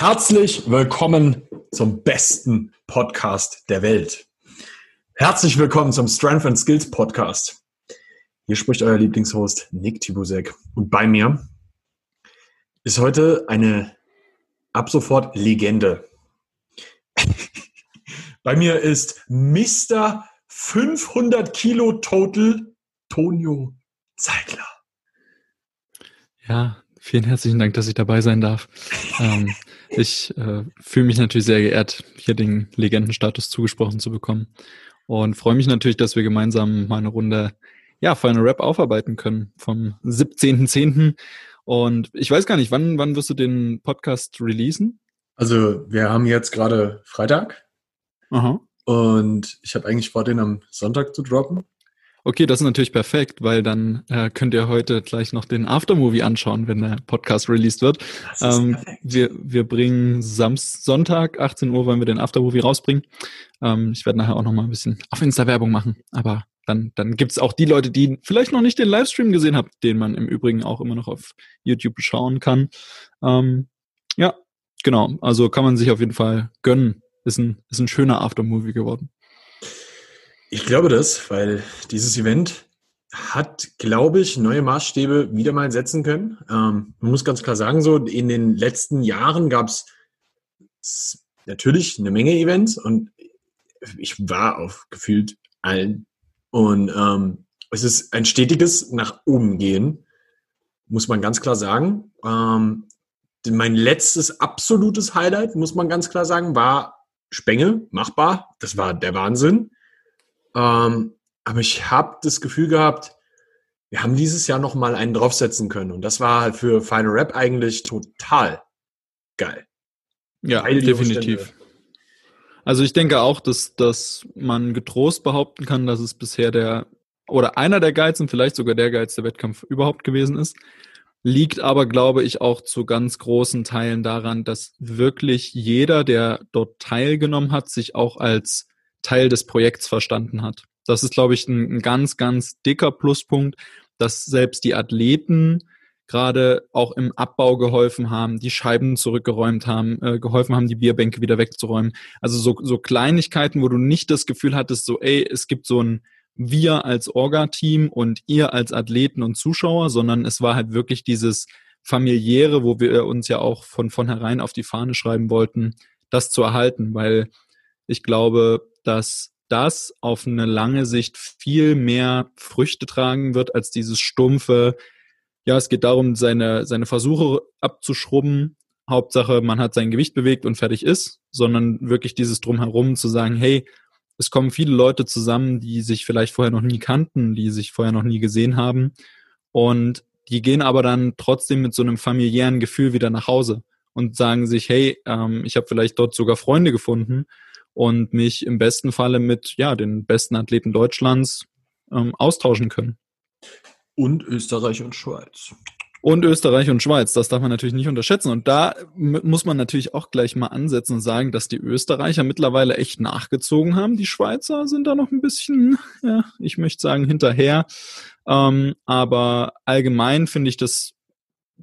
Herzlich willkommen zum besten Podcast der Welt. Herzlich willkommen zum Strength and Skills Podcast. Hier spricht euer Lieblingshost Nick Tibusek. Und bei mir ist heute eine ab sofort Legende. bei mir ist Mr. 500 Kilo Total Tonio Zeigler. Ja, vielen herzlichen Dank, dass ich dabei sein darf. ähm, ich äh, fühle mich natürlich sehr geehrt, hier den Legendenstatus zugesprochen zu bekommen und freue mich natürlich, dass wir gemeinsam mal eine Runde ja, Final Rap aufarbeiten können vom 17.10. Und ich weiß gar nicht, wann, wann wirst du den Podcast releasen? Also wir haben jetzt gerade Freitag. Aha. Und ich habe eigentlich vor, den am Sonntag zu droppen. Okay, das ist natürlich perfekt, weil dann äh, könnt ihr heute gleich noch den Aftermovie anschauen, wenn der Podcast released wird. Ähm, wir, wir bringen Samstag, Sonntag, 18 Uhr wollen wir den Aftermovie rausbringen. Ähm, ich werde nachher auch noch mal ein bisschen auf Insta Werbung machen, aber dann, dann gibt es auch die Leute, die vielleicht noch nicht den Livestream gesehen haben, den man im Übrigen auch immer noch auf YouTube schauen kann. Ähm, ja, genau. Also kann man sich auf jeden Fall gönnen. Ist ein, ist ein schöner Aftermovie geworden. Ich glaube das, weil dieses Event hat, glaube ich, neue Maßstäbe wieder mal setzen können. Ähm, man muss ganz klar sagen, so in den letzten Jahren gab es natürlich eine Menge Events und ich war auf gefühlt allen. Und ähm, es ist ein stetiges nach oben gehen, muss man ganz klar sagen. Ähm, mein letztes absolutes Highlight, muss man ganz klar sagen, war Spenge, machbar. Das war der Wahnsinn. Ähm, aber ich habe das Gefühl gehabt, wir haben dieses Jahr noch mal einen draufsetzen können. Und das war halt für Final Rap eigentlich total geil. Ja, definitiv. Also ich denke auch, dass, dass man getrost behaupten kann, dass es bisher der oder einer der geilsten, vielleicht sogar der geilste Wettkampf überhaupt gewesen ist. Liegt aber, glaube ich, auch zu ganz großen Teilen daran, dass wirklich jeder, der dort teilgenommen hat, sich auch als Teil des Projekts verstanden hat. Das ist, glaube ich, ein, ein ganz, ganz dicker Pluspunkt, dass selbst die Athleten gerade auch im Abbau geholfen haben, die Scheiben zurückgeräumt haben, äh, geholfen haben, die Bierbänke wieder wegzuräumen. Also so, so Kleinigkeiten, wo du nicht das Gefühl hattest, so, ey, es gibt so ein wir als Orga-Team und ihr als Athleten und Zuschauer, sondern es war halt wirklich dieses familiäre, wo wir uns ja auch von vornherein auf die Fahne schreiben wollten, das zu erhalten, weil ich glaube, dass das auf eine lange Sicht viel mehr Früchte tragen wird als dieses stumpfe, ja, es geht darum, seine, seine Versuche abzuschrubben. Hauptsache, man hat sein Gewicht bewegt und fertig ist, sondern wirklich dieses Drumherum zu sagen, hey, es kommen viele Leute zusammen, die sich vielleicht vorher noch nie kannten, die sich vorher noch nie gesehen haben. Und die gehen aber dann trotzdem mit so einem familiären Gefühl wieder nach Hause und sagen sich, hey, ähm, ich habe vielleicht dort sogar Freunde gefunden und mich im besten Falle mit ja, den besten Athleten Deutschlands ähm, austauschen können. Und Österreich und Schweiz. Und Österreich und Schweiz, das darf man natürlich nicht unterschätzen. Und da muss man natürlich auch gleich mal ansetzen und sagen, dass die Österreicher mittlerweile echt nachgezogen haben. Die Schweizer sind da noch ein bisschen, ja, ich möchte sagen, hinterher. Ähm, aber allgemein finde ich das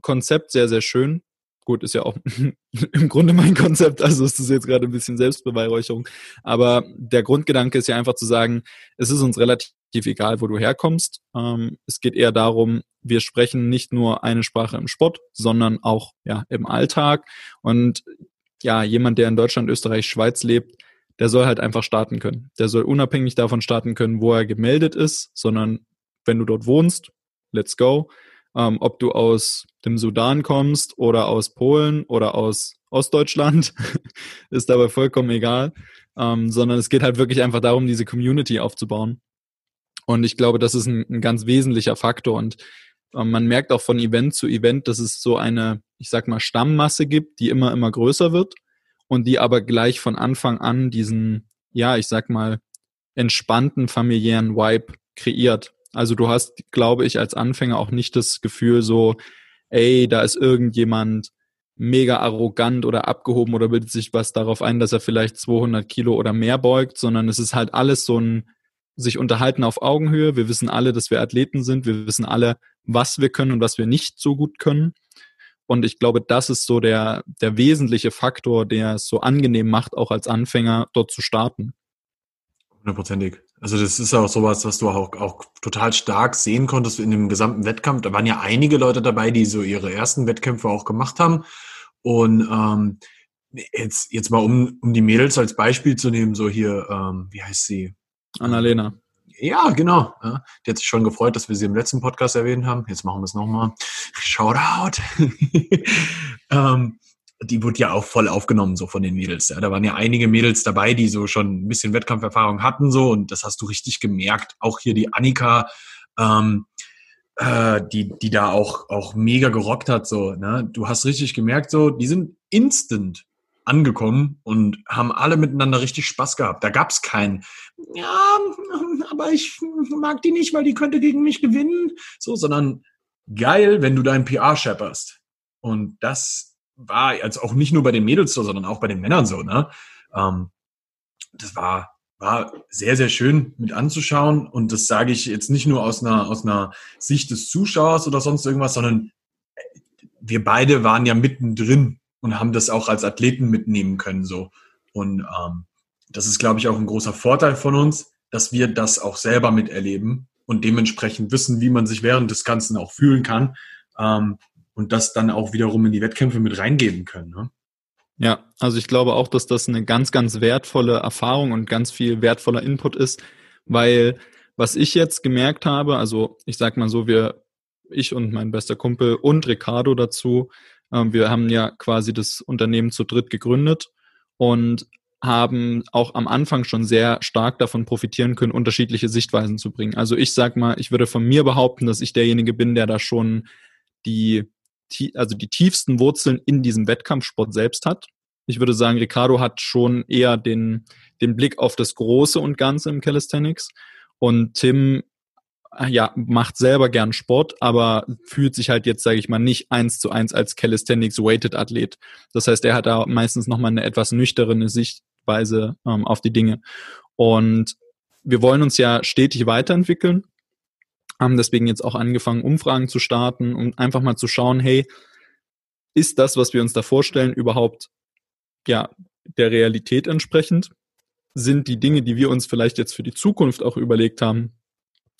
Konzept sehr, sehr schön. Gut, ist ja auch im Grunde mein Konzept, also ist das jetzt gerade ein bisschen Selbstbeweihräucherung. Aber der Grundgedanke ist ja einfach zu sagen, es ist uns relativ egal, wo du herkommst. Ähm, es geht eher darum, wir sprechen nicht nur eine Sprache im Sport, sondern auch ja im Alltag. Und ja, jemand, der in Deutschland, Österreich, Schweiz lebt, der soll halt einfach starten können. Der soll unabhängig davon starten können, wo er gemeldet ist, sondern wenn du dort wohnst, let's go. Ähm, ob du aus dem Sudan kommst oder aus Polen oder aus Ostdeutschland, ist dabei vollkommen egal. Ähm, sondern es geht halt wirklich einfach darum, diese Community aufzubauen. Und ich glaube, das ist ein, ein ganz wesentlicher Faktor. Und ähm, man merkt auch von Event zu Event, dass es so eine, ich sag mal, Stammmasse gibt, die immer, immer größer wird und die aber gleich von Anfang an diesen, ja, ich sag mal, entspannten familiären Vibe kreiert. Also du hast, glaube ich, als Anfänger auch nicht das Gefühl so, ey, da ist irgendjemand mega arrogant oder abgehoben oder bildet sich was darauf ein, dass er vielleicht 200 Kilo oder mehr beugt, sondern es ist halt alles so ein sich unterhalten auf Augenhöhe. Wir wissen alle, dass wir Athleten sind. Wir wissen alle, was wir können und was wir nicht so gut können. Und ich glaube, das ist so der, der wesentliche Faktor, der es so angenehm macht, auch als Anfänger dort zu starten. Hundertprozentig. Also das ist auch sowas, was du auch, auch total stark sehen konntest in dem gesamten Wettkampf. Da waren ja einige Leute dabei, die so ihre ersten Wettkämpfe auch gemacht haben. Und ähm, jetzt, jetzt mal um, um die Mädels als Beispiel zu nehmen, so hier, ähm, wie heißt sie? Annalena. Ja, genau. Ja, die hat sich schon gefreut, dass wir sie im letzten Podcast erwähnt haben. Jetzt machen wir es nochmal. Shoutout. ähm, die wurde ja auch voll aufgenommen, so von den Mädels. Ja. Da waren ja einige Mädels dabei, die so schon ein bisschen Wettkampferfahrung hatten, so, und das hast du richtig gemerkt. Auch hier die Annika, ähm, äh, die, die da auch, auch mega gerockt hat, so, ne? Du hast richtig gemerkt, so, die sind instant angekommen und haben alle miteinander richtig Spaß gehabt. Da gab's keinen, ja, aber ich mag die nicht, weil die könnte gegen mich gewinnen, so, sondern geil, wenn du deinen PR schepperst. Und das war also auch nicht nur bei den Mädels so, sondern auch bei den Männern so, ne? Ähm, das war, war sehr, sehr schön mit anzuschauen. Und das sage ich jetzt nicht nur aus einer, aus einer Sicht des Zuschauers oder sonst irgendwas, sondern wir beide waren ja mittendrin und haben das auch als Athleten mitnehmen können, so. Und ähm, das ist, glaube ich, auch ein großer Vorteil von uns, dass wir das auch selber miterleben und dementsprechend wissen, wie man sich während des Ganzen auch fühlen kann. Ähm, und das dann auch wiederum in die Wettkämpfe mit reingeben können. Ne? Ja, also ich glaube auch, dass das eine ganz, ganz wertvolle Erfahrung und ganz viel wertvoller Input ist, weil was ich jetzt gemerkt habe, also ich sag mal so, wir, ich und mein bester Kumpel und Ricardo dazu, äh, wir haben ja quasi das Unternehmen zu dritt gegründet und haben auch am Anfang schon sehr stark davon profitieren können, unterschiedliche Sichtweisen zu bringen. Also ich sag mal, ich würde von mir behaupten, dass ich derjenige bin, der da schon die also die tiefsten Wurzeln in diesem Wettkampfsport selbst hat. Ich würde sagen, Ricardo hat schon eher den, den Blick auf das Große und Ganze im Calisthenics. Und Tim äh, ja, macht selber gern Sport, aber fühlt sich halt jetzt, sage ich mal, nicht eins zu eins als Calisthenics-Weighted-Athlet. Das heißt, er hat da meistens nochmal eine etwas nüchterne Sichtweise ähm, auf die Dinge. Und wir wollen uns ja stetig weiterentwickeln haben deswegen jetzt auch angefangen, Umfragen zu starten, um einfach mal zu schauen, hey, ist das, was wir uns da vorstellen, überhaupt ja der Realität entsprechend? Sind die Dinge, die wir uns vielleicht jetzt für die Zukunft auch überlegt haben,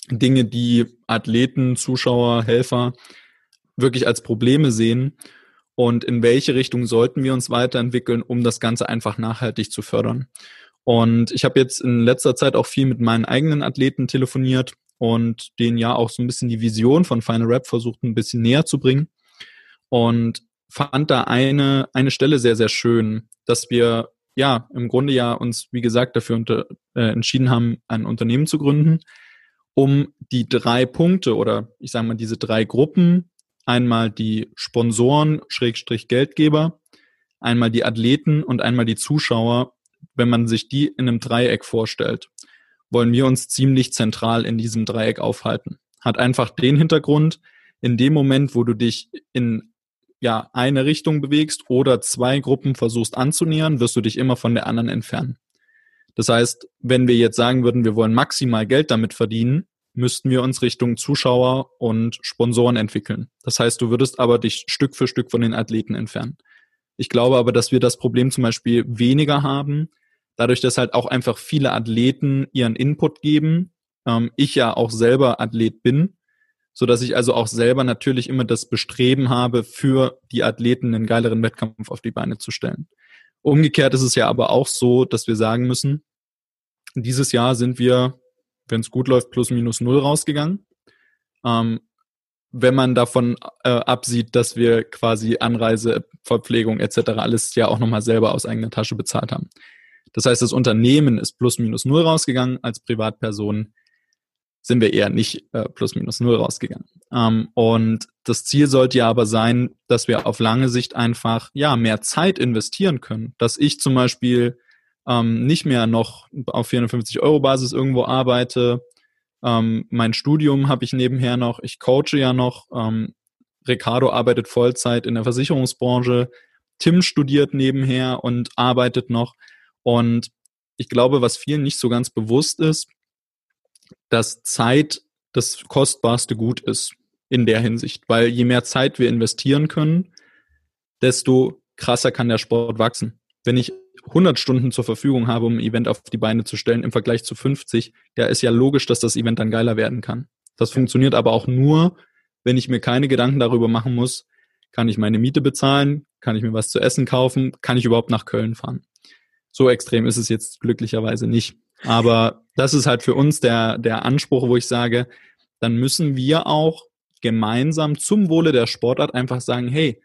Dinge, die Athleten, Zuschauer, Helfer wirklich als Probleme sehen? Und in welche Richtung sollten wir uns weiterentwickeln, um das Ganze einfach nachhaltig zu fördern? Und ich habe jetzt in letzter Zeit auch viel mit meinen eigenen Athleten telefoniert und denen ja auch so ein bisschen die Vision von Final Rap versucht ein bisschen näher zu bringen. Und fand da eine, eine Stelle sehr, sehr schön, dass wir ja im Grunde ja uns, wie gesagt, dafür unter, äh, entschieden haben, ein Unternehmen zu gründen, um die drei Punkte oder ich sage mal diese drei Gruppen, einmal die Sponsoren, Schrägstrich Geldgeber, einmal die Athleten und einmal die Zuschauer, wenn man sich die in einem Dreieck vorstellt wollen wir uns ziemlich zentral in diesem Dreieck aufhalten. Hat einfach den Hintergrund, in dem Moment, wo du dich in ja, eine Richtung bewegst oder zwei Gruppen versuchst anzunähern, wirst du dich immer von der anderen entfernen. Das heißt, wenn wir jetzt sagen würden, wir wollen maximal Geld damit verdienen, müssten wir uns Richtung Zuschauer und Sponsoren entwickeln. Das heißt, du würdest aber dich Stück für Stück von den Athleten entfernen. Ich glaube aber, dass wir das Problem zum Beispiel weniger haben, dadurch, dass halt auch einfach viele Athleten ihren Input geben, ähm, ich ja auch selber Athlet bin, so dass ich also auch selber natürlich immer das Bestreben habe, für die Athleten einen geileren Wettkampf auf die Beine zu stellen. Umgekehrt ist es ja aber auch so, dass wir sagen müssen, dieses Jahr sind wir, wenn es gut läuft, plus minus null rausgegangen. Ähm, wenn man davon äh, absieht, dass wir quasi Anreise, Verpflegung etc. alles ja auch nochmal selber aus eigener Tasche bezahlt haben. Das heißt, das Unternehmen ist plus minus null rausgegangen. Als Privatperson sind wir eher nicht äh, plus minus null rausgegangen. Ähm, und das Ziel sollte ja aber sein, dass wir auf lange Sicht einfach ja mehr Zeit investieren können. Dass ich zum Beispiel ähm, nicht mehr noch auf 450 Euro Basis irgendwo arbeite. Ähm, mein Studium habe ich nebenher noch. Ich coache ja noch. Ähm, Ricardo arbeitet Vollzeit in der Versicherungsbranche. Tim studiert nebenher und arbeitet noch. Und ich glaube, was vielen nicht so ganz bewusst ist, dass Zeit das kostbarste Gut ist in der Hinsicht, weil je mehr Zeit wir investieren können, desto krasser kann der Sport wachsen. Wenn ich 100 Stunden zur Verfügung habe, um ein Event auf die Beine zu stellen, im Vergleich zu 50, ja, ist ja logisch, dass das Event dann geiler werden kann. Das funktioniert aber auch nur, wenn ich mir keine Gedanken darüber machen muss, kann ich meine Miete bezahlen, kann ich mir was zu essen kaufen, kann ich überhaupt nach Köln fahren. So extrem ist es jetzt glücklicherweise nicht. Aber das ist halt für uns der, der Anspruch, wo ich sage, dann müssen wir auch gemeinsam zum Wohle der Sportart einfach sagen, hey,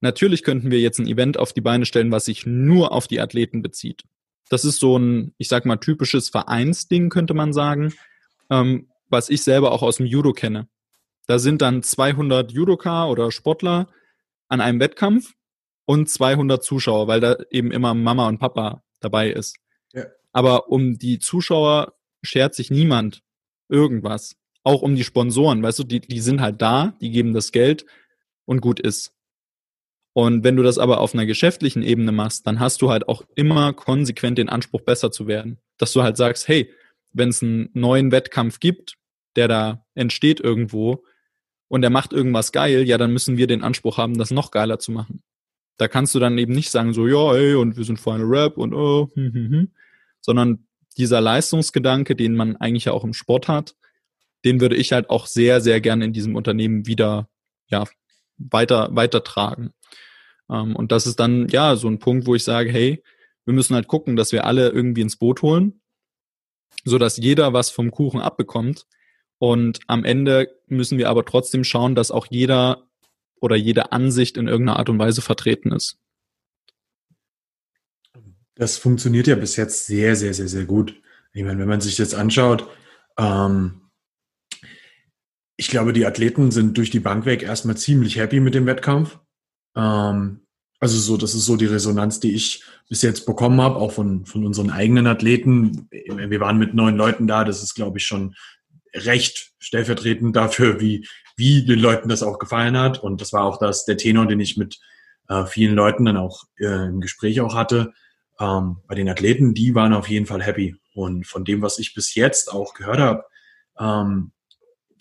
natürlich könnten wir jetzt ein Event auf die Beine stellen, was sich nur auf die Athleten bezieht. Das ist so ein, ich sag mal, typisches Vereinsding, könnte man sagen, ähm, was ich selber auch aus dem Judo kenne. Da sind dann 200 Judoka oder Sportler an einem Wettkampf und 200 Zuschauer, weil da eben immer Mama und Papa dabei ist. Ja. Aber um die Zuschauer schert sich niemand irgendwas. Auch um die Sponsoren, weißt du, die, die sind halt da, die geben das Geld und gut ist. Und wenn du das aber auf einer geschäftlichen Ebene machst, dann hast du halt auch immer konsequent den Anspruch, besser zu werden. Dass du halt sagst, hey, wenn es einen neuen Wettkampf gibt, der da entsteht irgendwo und der macht irgendwas geil, ja, dann müssen wir den Anspruch haben, das noch geiler zu machen. Da kannst du dann eben nicht sagen, so, ja, ey, und wir sind Final Rap und oh, hm, hm, hm, sondern dieser Leistungsgedanke, den man eigentlich ja auch im Sport hat, den würde ich halt auch sehr, sehr gerne in diesem Unternehmen wieder, ja, weiter, weitertragen. Ähm, und das ist dann, ja, so ein Punkt, wo ich sage, hey, wir müssen halt gucken, dass wir alle irgendwie ins Boot holen, so dass jeder was vom Kuchen abbekommt. Und am Ende müssen wir aber trotzdem schauen, dass auch jeder oder jede Ansicht in irgendeiner Art und Weise vertreten ist. Das funktioniert ja bis jetzt sehr, sehr, sehr, sehr gut. Ich meine, wenn man sich das anschaut, ähm, ich glaube, die Athleten sind durch die Bank weg erstmal ziemlich happy mit dem Wettkampf. Ähm, also so, das ist so die Resonanz, die ich bis jetzt bekommen habe, auch von, von unseren eigenen Athleten. Wir waren mit neun Leuten da, das ist, glaube ich, schon recht stellvertretend dafür, wie, wie den Leuten das auch gefallen hat. Und das war auch das, der Tenor, den ich mit äh, vielen Leuten dann auch äh, im Gespräch auch hatte. Ähm, bei den Athleten, die waren auf jeden Fall happy. Und von dem, was ich bis jetzt auch gehört habe, ähm,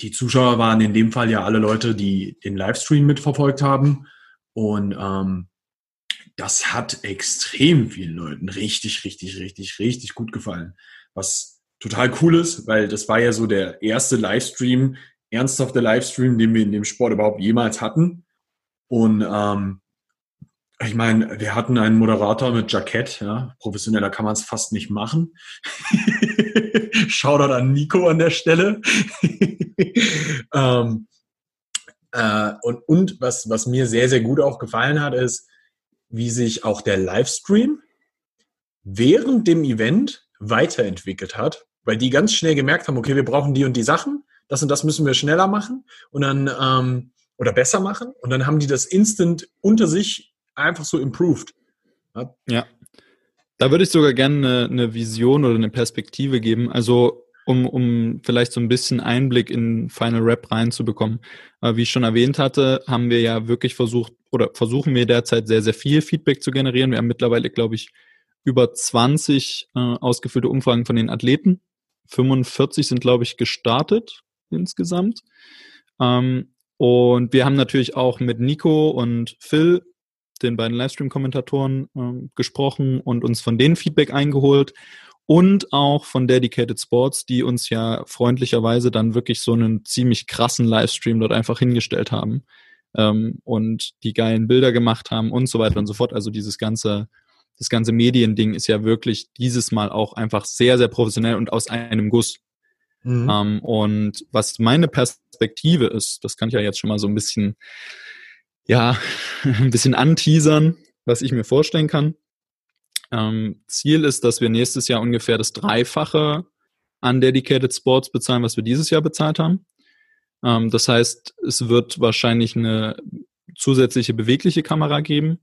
die Zuschauer waren in dem Fall ja alle Leute, die den Livestream mitverfolgt haben. Und ähm, das hat extrem vielen Leuten richtig, richtig, richtig, richtig gut gefallen. Was total cool ist, weil das war ja so der erste Livestream, ernsthafte Livestream, den wir in dem Sport überhaupt jemals hatten. Und ähm, ich meine, wir hatten einen Moderator mit Jackett, ja, professioneller kann man es fast nicht machen. Shoutout an Nico an der Stelle. ähm, äh, und und was, was mir sehr, sehr gut auch gefallen hat, ist, wie sich auch der Livestream während dem Event weiterentwickelt hat, weil die ganz schnell gemerkt haben, okay, wir brauchen die und die Sachen, das und das müssen wir schneller machen und dann ähm, oder besser machen und dann haben die das instant unter sich einfach so improved. Ja. ja. Da würde ich sogar gerne eine, eine Vision oder eine Perspektive geben. Also um, um vielleicht so ein bisschen Einblick in Final Rap reinzubekommen. Wie ich schon erwähnt hatte, haben wir ja wirklich versucht oder versuchen wir derzeit sehr, sehr viel Feedback zu generieren. Wir haben mittlerweile, glaube ich, über 20 äh, ausgefüllte Umfragen von den Athleten. 45 sind, glaube ich, gestartet insgesamt. Ähm, und wir haben natürlich auch mit Nico und Phil, den beiden Livestream-Kommentatoren, äh, gesprochen und uns von denen Feedback eingeholt und auch von Dedicated Sports, die uns ja freundlicherweise dann wirklich so einen ziemlich krassen Livestream dort einfach hingestellt haben ähm, und die geilen Bilder gemacht haben und so weiter und so fort. Also dieses ganze, das ganze Mediending ist ja wirklich dieses Mal auch einfach sehr, sehr professionell und aus einem Guss. Mhm. Ähm, und was meine Perspektive ist, das kann ich ja jetzt schon mal so ein bisschen, ja, ein bisschen anteasern, was ich mir vorstellen kann. Ähm, Ziel ist, dass wir nächstes Jahr ungefähr das Dreifache an Dedicated Sports bezahlen, was wir dieses Jahr bezahlt haben. Ähm, das heißt, es wird wahrscheinlich eine zusätzliche bewegliche Kamera geben.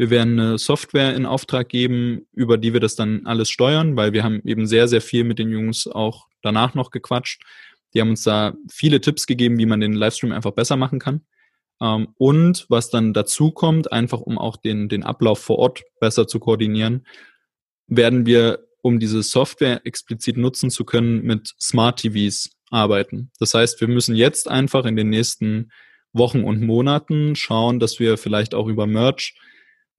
Wir werden eine Software in Auftrag geben, über die wir das dann alles steuern, weil wir haben eben sehr, sehr viel mit den Jungs auch danach noch gequatscht. Die haben uns da viele Tipps gegeben, wie man den Livestream einfach besser machen kann. Ähm, und was dann dazu kommt, einfach um auch den, den Ablauf vor Ort besser zu koordinieren, werden wir, um diese Software explizit nutzen zu können, mit Smart TVs arbeiten. Das heißt, wir müssen jetzt einfach in den nächsten Wochen und Monaten schauen, dass wir vielleicht auch über Merch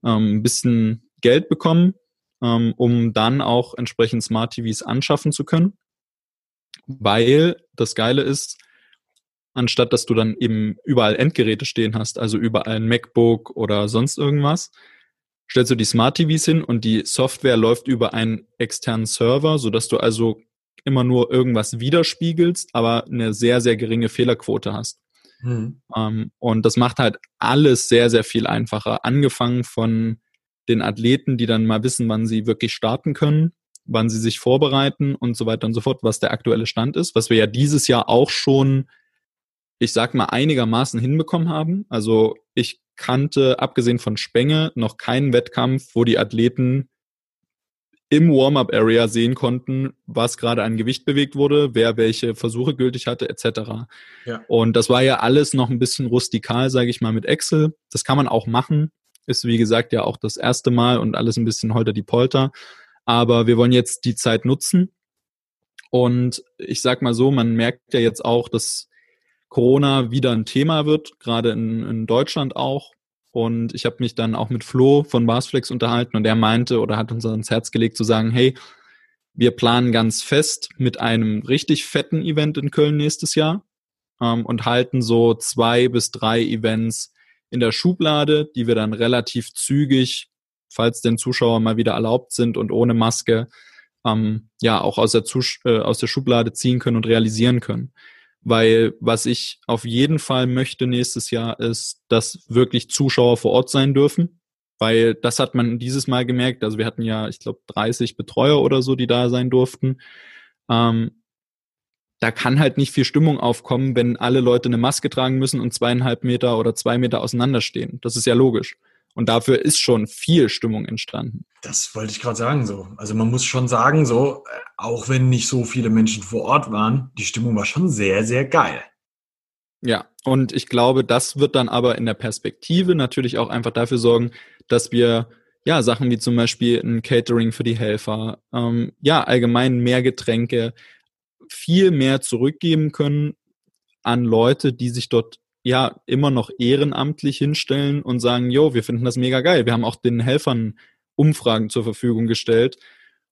ähm, ein bisschen Geld bekommen, ähm, um dann auch entsprechend Smart TVs anschaffen zu können. Weil das Geile ist, anstatt dass du dann eben überall Endgeräte stehen hast, also überall ein MacBook oder sonst irgendwas, stellst du die Smart TVs hin und die Software läuft über einen externen Server, sodass du also immer nur irgendwas widerspiegelst, aber eine sehr, sehr geringe Fehlerquote hast. Mhm. Ähm, und das macht halt alles sehr, sehr viel einfacher. Angefangen von den Athleten, die dann mal wissen, wann sie wirklich starten können, wann sie sich vorbereiten und so weiter und so fort, was der aktuelle Stand ist, was wir ja dieses Jahr auch schon, ich sag mal, einigermaßen hinbekommen haben. Also ich kannte, abgesehen von Spenge, noch keinen Wettkampf, wo die Athleten im Warm-up-Area sehen konnten, was gerade an Gewicht bewegt wurde, wer welche Versuche gültig hatte, etc. Ja. Und das war ja alles noch ein bisschen rustikal, sage ich mal, mit Excel. Das kann man auch machen. Ist, wie gesagt, ja auch das erste Mal und alles ein bisschen holter die Polter. Aber wir wollen jetzt die Zeit nutzen. Und ich sag mal so, man merkt ja jetzt auch, dass Corona wieder ein Thema wird, gerade in, in Deutschland auch. Und ich habe mich dann auch mit Flo von Barsflex unterhalten und er meinte oder hat uns ans Herz gelegt zu sagen, hey, wir planen ganz fest mit einem richtig fetten Event in Köln nächstes Jahr ähm, und halten so zwei bis drei Events in der Schublade, die wir dann relativ zügig, falls denn Zuschauer mal wieder erlaubt sind und ohne Maske, ähm, ja auch aus der, Zus äh, aus der Schublade ziehen können und realisieren können. Weil was ich auf jeden Fall möchte nächstes Jahr ist, dass wirklich Zuschauer vor Ort sein dürfen. Weil das hat man dieses Mal gemerkt. Also wir hatten ja, ich glaube, 30 Betreuer oder so, die da sein durften. Ähm, da kann halt nicht viel Stimmung aufkommen, wenn alle Leute eine Maske tragen müssen und zweieinhalb Meter oder zwei Meter auseinanderstehen. Das ist ja logisch. Und dafür ist schon viel Stimmung entstanden. Das wollte ich gerade sagen so. Also man muss schon sagen so, äh, auch wenn nicht so viele Menschen vor Ort waren, die Stimmung war schon sehr, sehr geil. Ja, und ich glaube, das wird dann aber in der Perspektive natürlich auch einfach dafür sorgen, dass wir ja Sachen wie zum Beispiel ein Catering für die Helfer, ähm, ja allgemein mehr Getränke, viel mehr zurückgeben können an Leute, die sich dort ja immer noch ehrenamtlich hinstellen und sagen, jo, wir finden das mega geil. Wir haben auch den Helfern Umfragen zur Verfügung gestellt.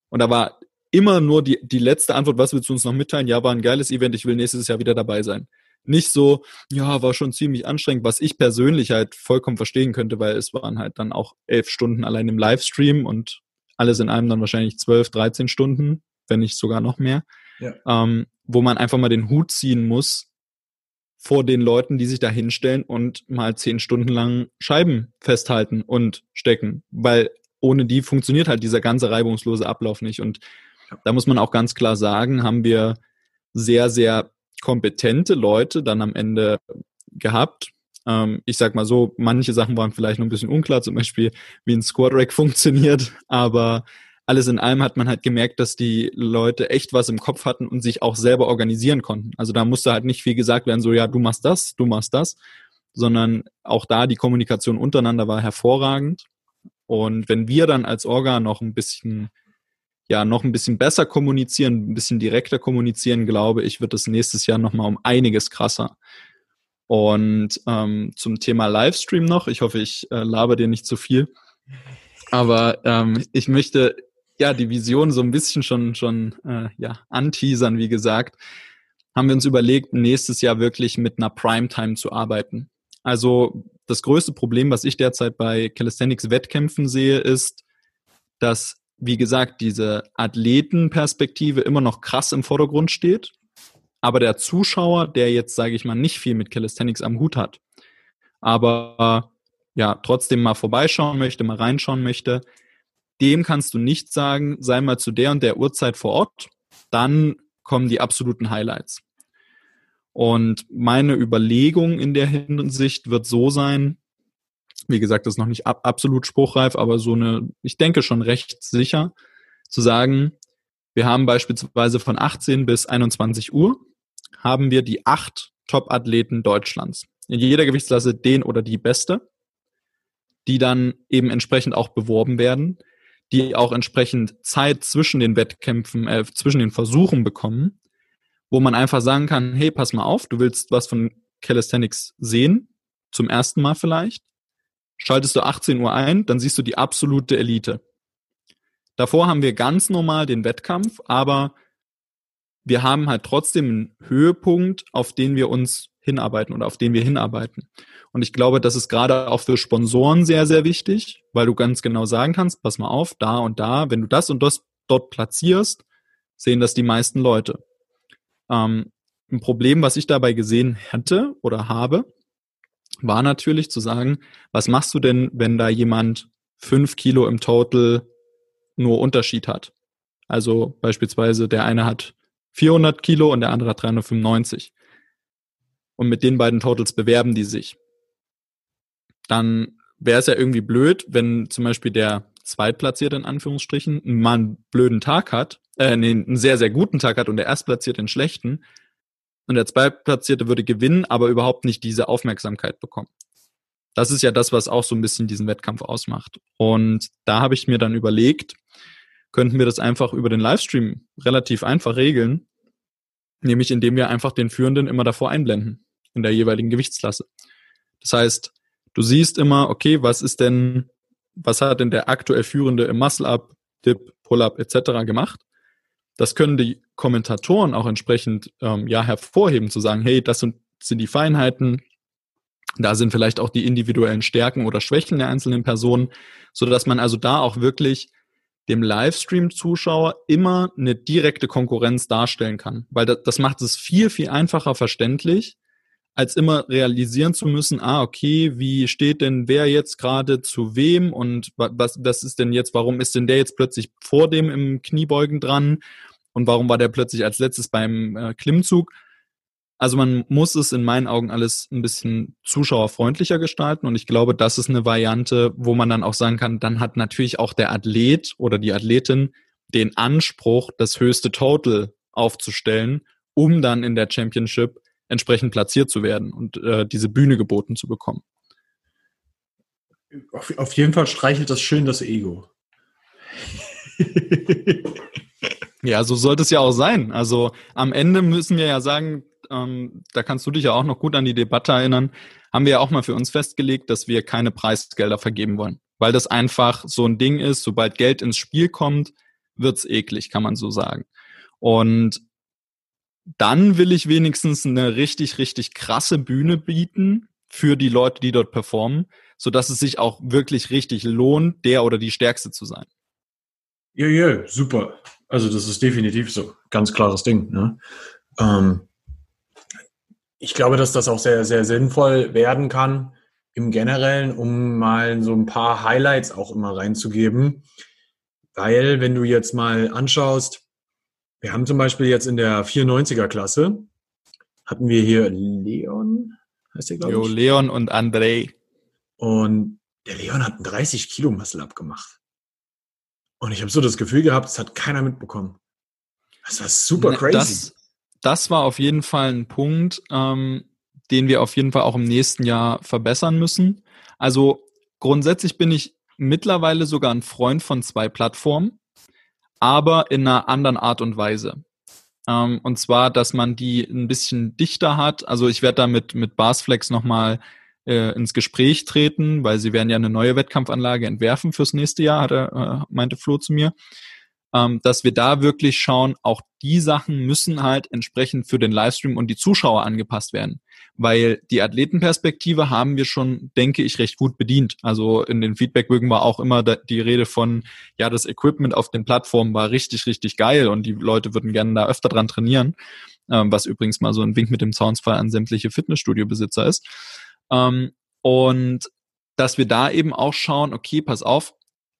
Und da war immer nur die, die letzte Antwort, was willst du uns noch mitteilen? Ja, war ein geiles Event, ich will nächstes Jahr wieder dabei sein. Nicht so, ja, war schon ziemlich anstrengend, was ich persönlich halt vollkommen verstehen könnte, weil es waren halt dann auch elf Stunden allein im Livestream und alles in allem dann wahrscheinlich zwölf, dreizehn Stunden, wenn nicht sogar noch mehr. Ja. Ähm, wo man einfach mal den Hut ziehen muss, vor den Leuten, die sich da hinstellen und mal zehn Stunden lang Scheiben festhalten und stecken, weil ohne die funktioniert halt dieser ganze reibungslose Ablauf nicht. Und da muss man auch ganz klar sagen, haben wir sehr, sehr kompetente Leute dann am Ende gehabt. Ähm, ich sag mal so, manche Sachen waren vielleicht noch ein bisschen unklar, zum Beispiel wie ein Squad Rack funktioniert, aber alles in allem hat man halt gemerkt, dass die Leute echt was im Kopf hatten und sich auch selber organisieren konnten. Also da musste halt nicht viel gesagt werden, so ja, du machst das, du machst das, sondern auch da die Kommunikation untereinander war hervorragend. Und wenn wir dann als Orga noch ein bisschen, ja, noch ein bisschen besser kommunizieren, ein bisschen direkter kommunizieren, glaube ich, wird es nächstes Jahr nochmal um einiges krasser. Und ähm, zum Thema Livestream noch, ich hoffe, ich äh, laber dir nicht zu viel. Aber ähm, ich möchte ja die Vision so ein bisschen schon schon äh, ja anteasern, wie gesagt, haben wir uns überlegt, nächstes Jahr wirklich mit einer Primetime zu arbeiten. Also das größte Problem, was ich derzeit bei Calisthenics Wettkämpfen sehe, ist, dass wie gesagt diese Athletenperspektive immer noch krass im Vordergrund steht, aber der Zuschauer, der jetzt sage ich mal nicht viel mit Calisthenics am Hut hat, aber ja trotzdem mal vorbeischauen möchte, mal reinschauen möchte, dem kannst du nicht sagen, sei mal zu der und der Uhrzeit vor Ort, dann kommen die absoluten Highlights. Und meine Überlegung in der Hinsicht wird so sein, wie gesagt, das ist noch nicht ab, absolut spruchreif, aber so eine, ich denke schon recht sicher, zu sagen, wir haben beispielsweise von 18 bis 21 Uhr haben wir die acht Top-Athleten Deutschlands. In jeder Gewichtsklasse den oder die beste, die dann eben entsprechend auch beworben werden die auch entsprechend Zeit zwischen den Wettkämpfen, äh, zwischen den Versuchen bekommen, wo man einfach sagen kann, hey, pass mal auf, du willst was von Calisthenics sehen, zum ersten Mal vielleicht, schaltest du 18 Uhr ein, dann siehst du die absolute Elite. Davor haben wir ganz normal den Wettkampf, aber wir haben halt trotzdem einen Höhepunkt, auf den wir uns hinarbeiten oder auf den wir hinarbeiten. Und ich glaube, das ist gerade auch für Sponsoren sehr, sehr wichtig, weil du ganz genau sagen kannst, pass mal auf, da und da, wenn du das und das dort platzierst, sehen das die meisten Leute. Ähm, ein Problem, was ich dabei gesehen hätte oder habe, war natürlich zu sagen, was machst du denn, wenn da jemand fünf Kilo im Total nur Unterschied hat? Also beispielsweise der eine hat 400 Kilo und der andere hat 395. Und mit den beiden Totals bewerben die sich. Dann wäre es ja irgendwie blöd, wenn zum Beispiel der Zweitplatzierte in Anführungsstrichen mal einen blöden Tag hat, äh, nee, einen sehr, sehr guten Tag hat und der Erstplatzierte einen schlechten. Und der Zweitplatzierte würde gewinnen, aber überhaupt nicht diese Aufmerksamkeit bekommen. Das ist ja das, was auch so ein bisschen diesen Wettkampf ausmacht. Und da habe ich mir dann überlegt, könnten wir das einfach über den Livestream relativ einfach regeln, nämlich indem wir einfach den Führenden immer davor einblenden in der jeweiligen Gewichtsklasse. Das heißt, du siehst immer, okay, was ist denn, was hat denn der aktuell Führende im Muscle-Up, Dip, Pull-Up etc. gemacht? Das können die Kommentatoren auch entsprechend ähm, ja hervorheben, zu sagen, hey, das sind, sind die Feinheiten, da sind vielleicht auch die individuellen Stärken oder Schwächen der einzelnen Personen, so dass man also da auch wirklich dem Livestream-Zuschauer immer eine direkte Konkurrenz darstellen kann. Weil das, das macht es viel, viel einfacher verständlich, als immer realisieren zu müssen, ah, okay, wie steht denn wer jetzt gerade zu wem und was, was ist denn jetzt, warum ist denn der jetzt plötzlich vor dem im Kniebeugen dran und warum war der plötzlich als letztes beim äh, Klimmzug? Also man muss es in meinen Augen alles ein bisschen zuschauerfreundlicher gestalten und ich glaube, das ist eine Variante, wo man dann auch sagen kann, dann hat natürlich auch der Athlet oder die Athletin den Anspruch, das höchste Total aufzustellen, um dann in der Championship entsprechend platziert zu werden und äh, diese Bühne geboten zu bekommen. Auf, auf jeden Fall streichelt das schön das Ego. ja, so sollte es ja auch sein. Also am Ende müssen wir ja sagen, ähm, da kannst du dich ja auch noch gut an die Debatte erinnern, haben wir ja auch mal für uns festgelegt, dass wir keine Preisgelder vergeben wollen. Weil das einfach so ein Ding ist, sobald Geld ins Spiel kommt, wird's eklig, kann man so sagen. Und dann will ich wenigstens eine richtig, richtig krasse Bühne bieten für die Leute, die dort performen, so dass es sich auch wirklich richtig lohnt, der oder die Stärkste zu sein. Ja, ja, super. Also das ist definitiv so. Ganz klares Ding. Ne? Ähm, ich glaube, dass das auch sehr, sehr sinnvoll werden kann im Generellen, um mal so ein paar Highlights auch immer reinzugeben. Weil, wenn du jetzt mal anschaust, wir haben zum Beispiel jetzt in der 94er Klasse, hatten wir hier Leon, heißt der, glaube ich? Jo, Leon und André. Und der Leon hat einen 30 Kilo Muscle abgemacht. Und ich habe so das Gefühl gehabt, es hat keiner mitbekommen. Das war super crazy. Das, das war auf jeden Fall ein Punkt, ähm, den wir auf jeden Fall auch im nächsten Jahr verbessern müssen. Also grundsätzlich bin ich mittlerweile sogar ein Freund von zwei Plattformen, aber in einer anderen Art und Weise. Ähm, und zwar, dass man die ein bisschen dichter hat. Also ich werde da mit, mit Barsflex nochmal äh, ins Gespräch treten, weil sie werden ja eine neue Wettkampfanlage entwerfen fürs nächste Jahr, hat er, äh, meinte Flo zu mir ähm, dass wir da wirklich schauen, auch die Sachen müssen halt entsprechend für den Livestream und die Zuschauer angepasst werden. Weil die Athletenperspektive haben wir schon, denke ich, recht gut bedient. Also in den Feedbackbögen war auch immer die Rede von, ja, das Equipment auf den Plattformen war richtig, richtig geil und die Leute würden gerne da öfter dran trainieren. Ähm, was übrigens mal so ein Wink mit dem Soundsfall an sämtliche Fitnessstudio-Besitzer ist. Ähm, und dass wir da eben auch schauen, okay, pass auf,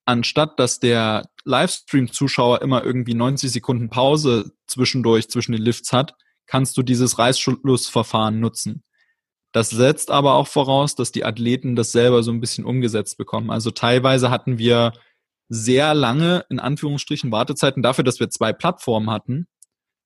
anstatt dass der Livestream-Zuschauer immer irgendwie 90 Sekunden Pause zwischendurch zwischen den Lifts hat, kannst du dieses Reißschlussverfahren nutzen. Das setzt aber auch voraus, dass die Athleten das selber so ein bisschen umgesetzt bekommen. Also teilweise hatten wir sehr lange, in Anführungsstrichen, Wartezeiten dafür, dass wir zwei Plattformen hatten,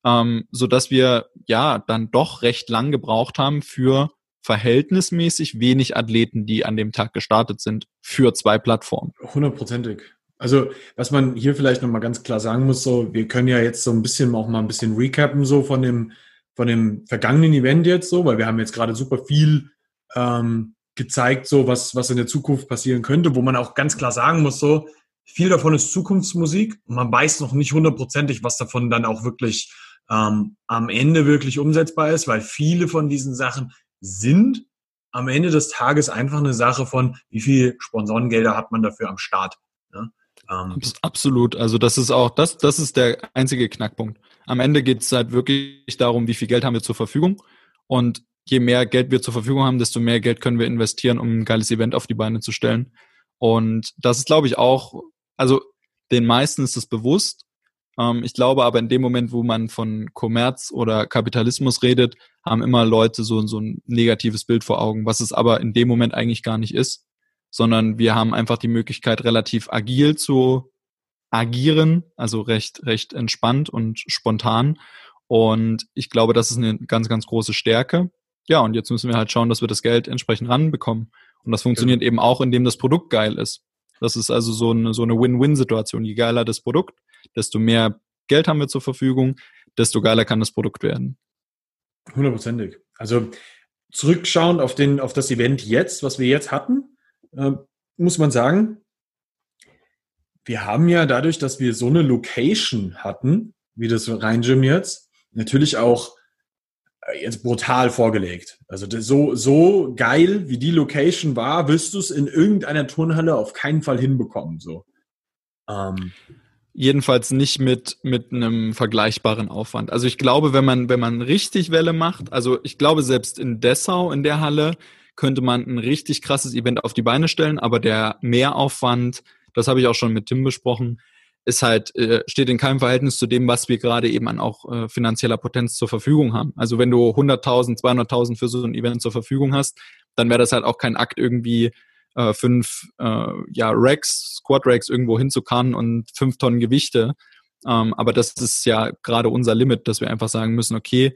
ähm, so dass wir ja dann doch recht lang gebraucht haben für verhältnismäßig wenig Athleten, die an dem Tag gestartet sind, für zwei Plattformen. Hundertprozentig. Also, was man hier vielleicht nochmal ganz klar sagen muss, so, wir können ja jetzt so ein bisschen auch mal ein bisschen recappen, so von dem, von dem vergangenen Event jetzt so, weil wir haben jetzt gerade super viel ähm, gezeigt, so was, was in der Zukunft passieren könnte, wo man auch ganz klar sagen muss, so, viel davon ist Zukunftsmusik. Man weiß noch nicht hundertprozentig, was davon dann auch wirklich ähm, am Ende wirklich umsetzbar ist, weil viele von diesen Sachen sind am Ende des Tages einfach eine Sache von, wie viel Sponsorengelder hat man dafür am Start. Ne? Ähm, Absolut. Also das ist auch, das, das ist der einzige Knackpunkt. Am Ende geht es halt wirklich darum, wie viel Geld haben wir zur Verfügung. Und je mehr Geld wir zur Verfügung haben, desto mehr Geld können wir investieren, um ein geiles Event auf die Beine zu stellen. Und das ist, glaube ich, auch, also den meisten ist es bewusst. Ähm, ich glaube aber in dem Moment, wo man von Kommerz oder Kapitalismus redet, haben immer Leute so, so ein negatives Bild vor Augen, was es aber in dem Moment eigentlich gar nicht ist, sondern wir haben einfach die Möglichkeit, relativ agil zu agieren, also recht, recht entspannt und spontan. Und ich glaube, das ist eine ganz, ganz große Stärke. Ja, und jetzt müssen wir halt schauen, dass wir das Geld entsprechend ranbekommen. Und das funktioniert ja. eben auch, indem das Produkt geil ist. Das ist also so eine, so eine Win-Win-Situation. Je geiler das Produkt, desto mehr Geld haben wir zur Verfügung, desto geiler kann das Produkt werden. Hundertprozentig. Also zurückschauend auf, den, auf das Event jetzt, was wir jetzt hatten, äh, muss man sagen, wir haben ja dadurch, dass wir so eine Location hatten, wie das Rhein Gym jetzt, natürlich auch äh, jetzt brutal vorgelegt. Also so, so geil, wie die Location war, wirst du es in irgendeiner Turnhalle auf keinen Fall hinbekommen. So. Ähm. Jedenfalls nicht mit, mit einem vergleichbaren Aufwand. Also ich glaube, wenn man, wenn man richtig Welle macht, also ich glaube, selbst in Dessau in der Halle könnte man ein richtig krasses Event auf die Beine stellen, aber der Mehraufwand, das habe ich auch schon mit Tim besprochen, ist halt, äh, steht in keinem Verhältnis zu dem, was wir gerade eben an auch äh, finanzieller Potenz zur Verfügung haben. Also wenn du 100.000, 200.000 für so ein Event zur Verfügung hast, dann wäre das halt auch kein Akt irgendwie äh, fünf äh, ja, Racks, Squad Racks irgendwo hinzukarren und fünf Tonnen Gewichte. Ähm, aber das ist ja gerade unser Limit, dass wir einfach sagen müssen, okay,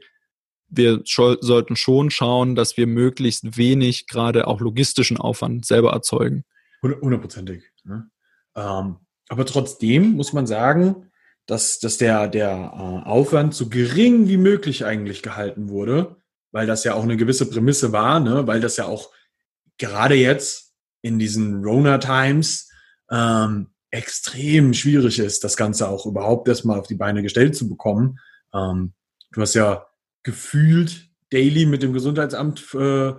wir sollten schon schauen, dass wir möglichst wenig gerade auch logistischen Aufwand selber erzeugen. Hundertprozentig. Ne? Ähm, aber trotzdem muss man sagen, dass, dass der, der äh, Aufwand so gering wie möglich eigentlich gehalten wurde, weil das ja auch eine gewisse Prämisse war, ne? weil das ja auch gerade jetzt in diesen Rona-Times ähm, extrem schwierig ist, das Ganze auch überhaupt erstmal auf die Beine gestellt zu bekommen. Ähm, du hast ja gefühlt daily mit dem Gesundheitsamt äh,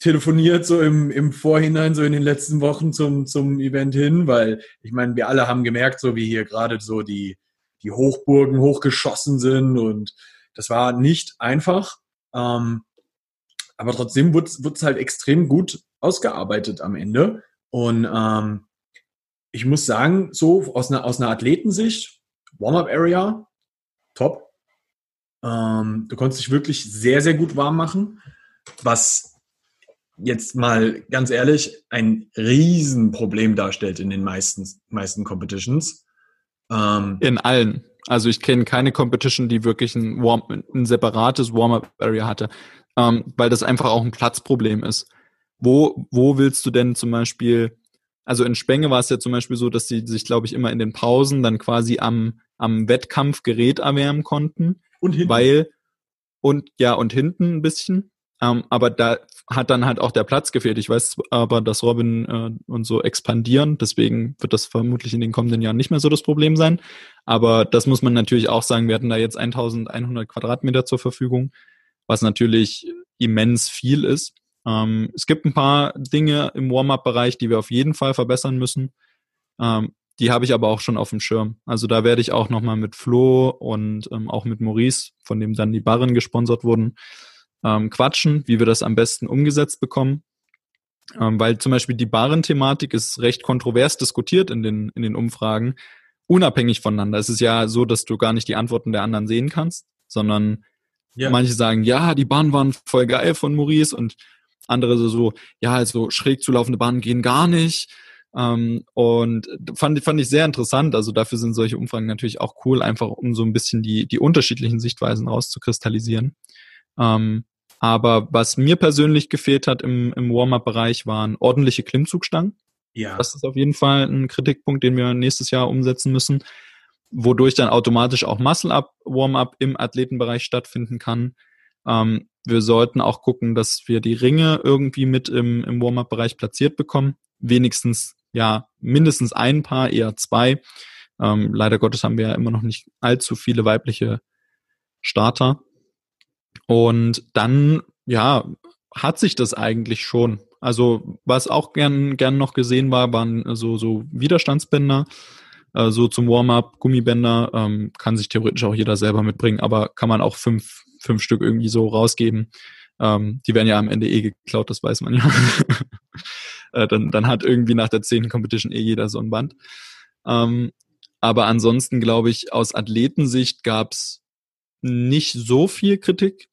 telefoniert, so im, im Vorhinein, so in den letzten Wochen zum, zum Event hin, weil ich meine, wir alle haben gemerkt, so wie hier gerade so die, die Hochburgen hochgeschossen sind und das war nicht einfach. Ähm, aber trotzdem wurde es halt extrem gut ausgearbeitet am Ende. Und ähm, ich muss sagen, so aus einer, aus einer Athletensicht, Warm-up-Area, top. Ähm, du konntest dich wirklich sehr, sehr gut warm machen, was jetzt mal ganz ehrlich ein Riesenproblem darstellt in den meisten, meisten Competitions. Ähm, in allen. Also ich kenne keine Competition, die wirklich ein, Warm, ein separates Warm-up-Area hatte, ähm, weil das einfach auch ein Platzproblem ist. Wo, wo willst du denn zum Beispiel, also in Spenge war es ja zum Beispiel so, dass sie sich, glaube ich, immer in den Pausen dann quasi am, am Wettkampfgerät erwärmen konnten. Und hinten. Weil, und ja, und hinten ein bisschen. Ähm, aber da hat dann halt auch der Platz gefehlt. Ich weiß aber, dass Robin äh, und so expandieren, deswegen wird das vermutlich in den kommenden Jahren nicht mehr so das Problem sein. Aber das muss man natürlich auch sagen, wir hatten da jetzt 1100 Quadratmeter zur Verfügung, was natürlich immens viel ist. Ähm, es gibt ein paar Dinge im Warm-up-Bereich, die wir auf jeden Fall verbessern müssen. Ähm, die habe ich aber auch schon auf dem Schirm. Also da werde ich auch nochmal mit Flo und ähm, auch mit Maurice, von dem dann die Barren gesponsert wurden, ähm, quatschen, wie wir das am besten umgesetzt bekommen. Ähm, weil zum Beispiel die Barenthematik ist recht kontrovers diskutiert in den, in den Umfragen, unabhängig voneinander. Es ist ja so, dass du gar nicht die Antworten der anderen sehen kannst, sondern ja. manche sagen, ja, die Bahnen waren voll geil von Maurice und andere so, so ja, also schräg zulaufende Bahnen gehen gar nicht. Ähm, und fand, fand ich sehr interessant. Also dafür sind solche Umfragen natürlich auch cool, einfach um so ein bisschen die, die unterschiedlichen Sichtweisen rauszukristallisieren. Ähm, aber was mir persönlich gefehlt hat im, im Warm-up-Bereich waren ordentliche Klimmzugstangen. Ja. Das ist auf jeden Fall ein Kritikpunkt, den wir nächstes Jahr umsetzen müssen, wodurch dann automatisch auch Muscle-Up, Warm-up im Athletenbereich stattfinden kann. Ähm, Wir sollten auch gucken, dass wir die Ringe irgendwie mit im, im Warm-up-Bereich platziert bekommen. Wenigstens, ja, mindestens ein Paar, eher zwei. Ähm, leider Gottes haben wir ja immer noch nicht allzu viele weibliche Starter. Und dann, ja, hat sich das eigentlich schon. Also, was auch gern, gern noch gesehen war, waren so, so Widerstandsbänder, äh, so zum Warm-up, Gummibänder, ähm, kann sich theoretisch auch jeder selber mitbringen, aber kann man auch fünf, fünf Stück irgendwie so rausgeben. Ähm, die werden ja am Ende eh geklaut, das weiß man ja. äh, dann, dann hat irgendwie nach der zehnten Competition eh jeder so ein Band. Ähm, aber ansonsten glaube ich, aus Athletensicht gab's nicht so viel Kritik.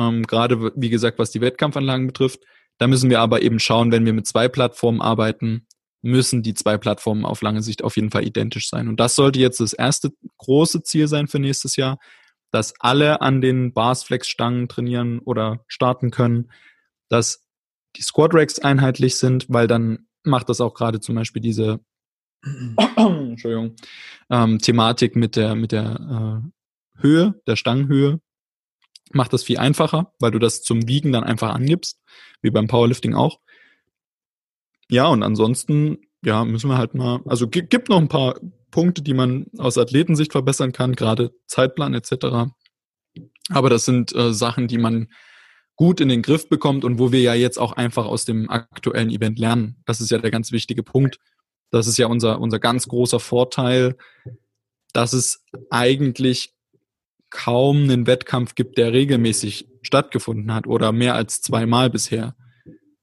Ähm, Gerade, wie gesagt, was die Wettkampfanlagen betrifft. Da müssen wir aber eben schauen, wenn wir mit zwei Plattformen arbeiten, müssen die zwei Plattformen auf lange Sicht auf jeden Fall identisch sein. Und das sollte jetzt das erste große Ziel sein für nächstes Jahr, dass alle an den Barsflex-Stangen trainieren oder starten können, dass die Squad Racks einheitlich sind, weil dann macht das auch gerade zum Beispiel diese Entschuldigung, ähm, Thematik mit der mit der äh, Höhe, der Stangenhöhe, macht das viel einfacher, weil du das zum Wiegen dann einfach angibst, wie beim Powerlifting auch. Ja, und ansonsten, ja, müssen wir halt mal, also gibt noch ein paar Punkte, die man aus Athletensicht verbessern kann, gerade Zeitplan etc. Aber das sind äh, Sachen, die man gut in den Griff bekommt und wo wir ja jetzt auch einfach aus dem aktuellen Event lernen. Das ist ja der ganz wichtige Punkt. Das ist ja unser, unser ganz großer Vorteil, dass es eigentlich kaum einen Wettkampf gibt, der regelmäßig stattgefunden hat oder mehr als zweimal bisher.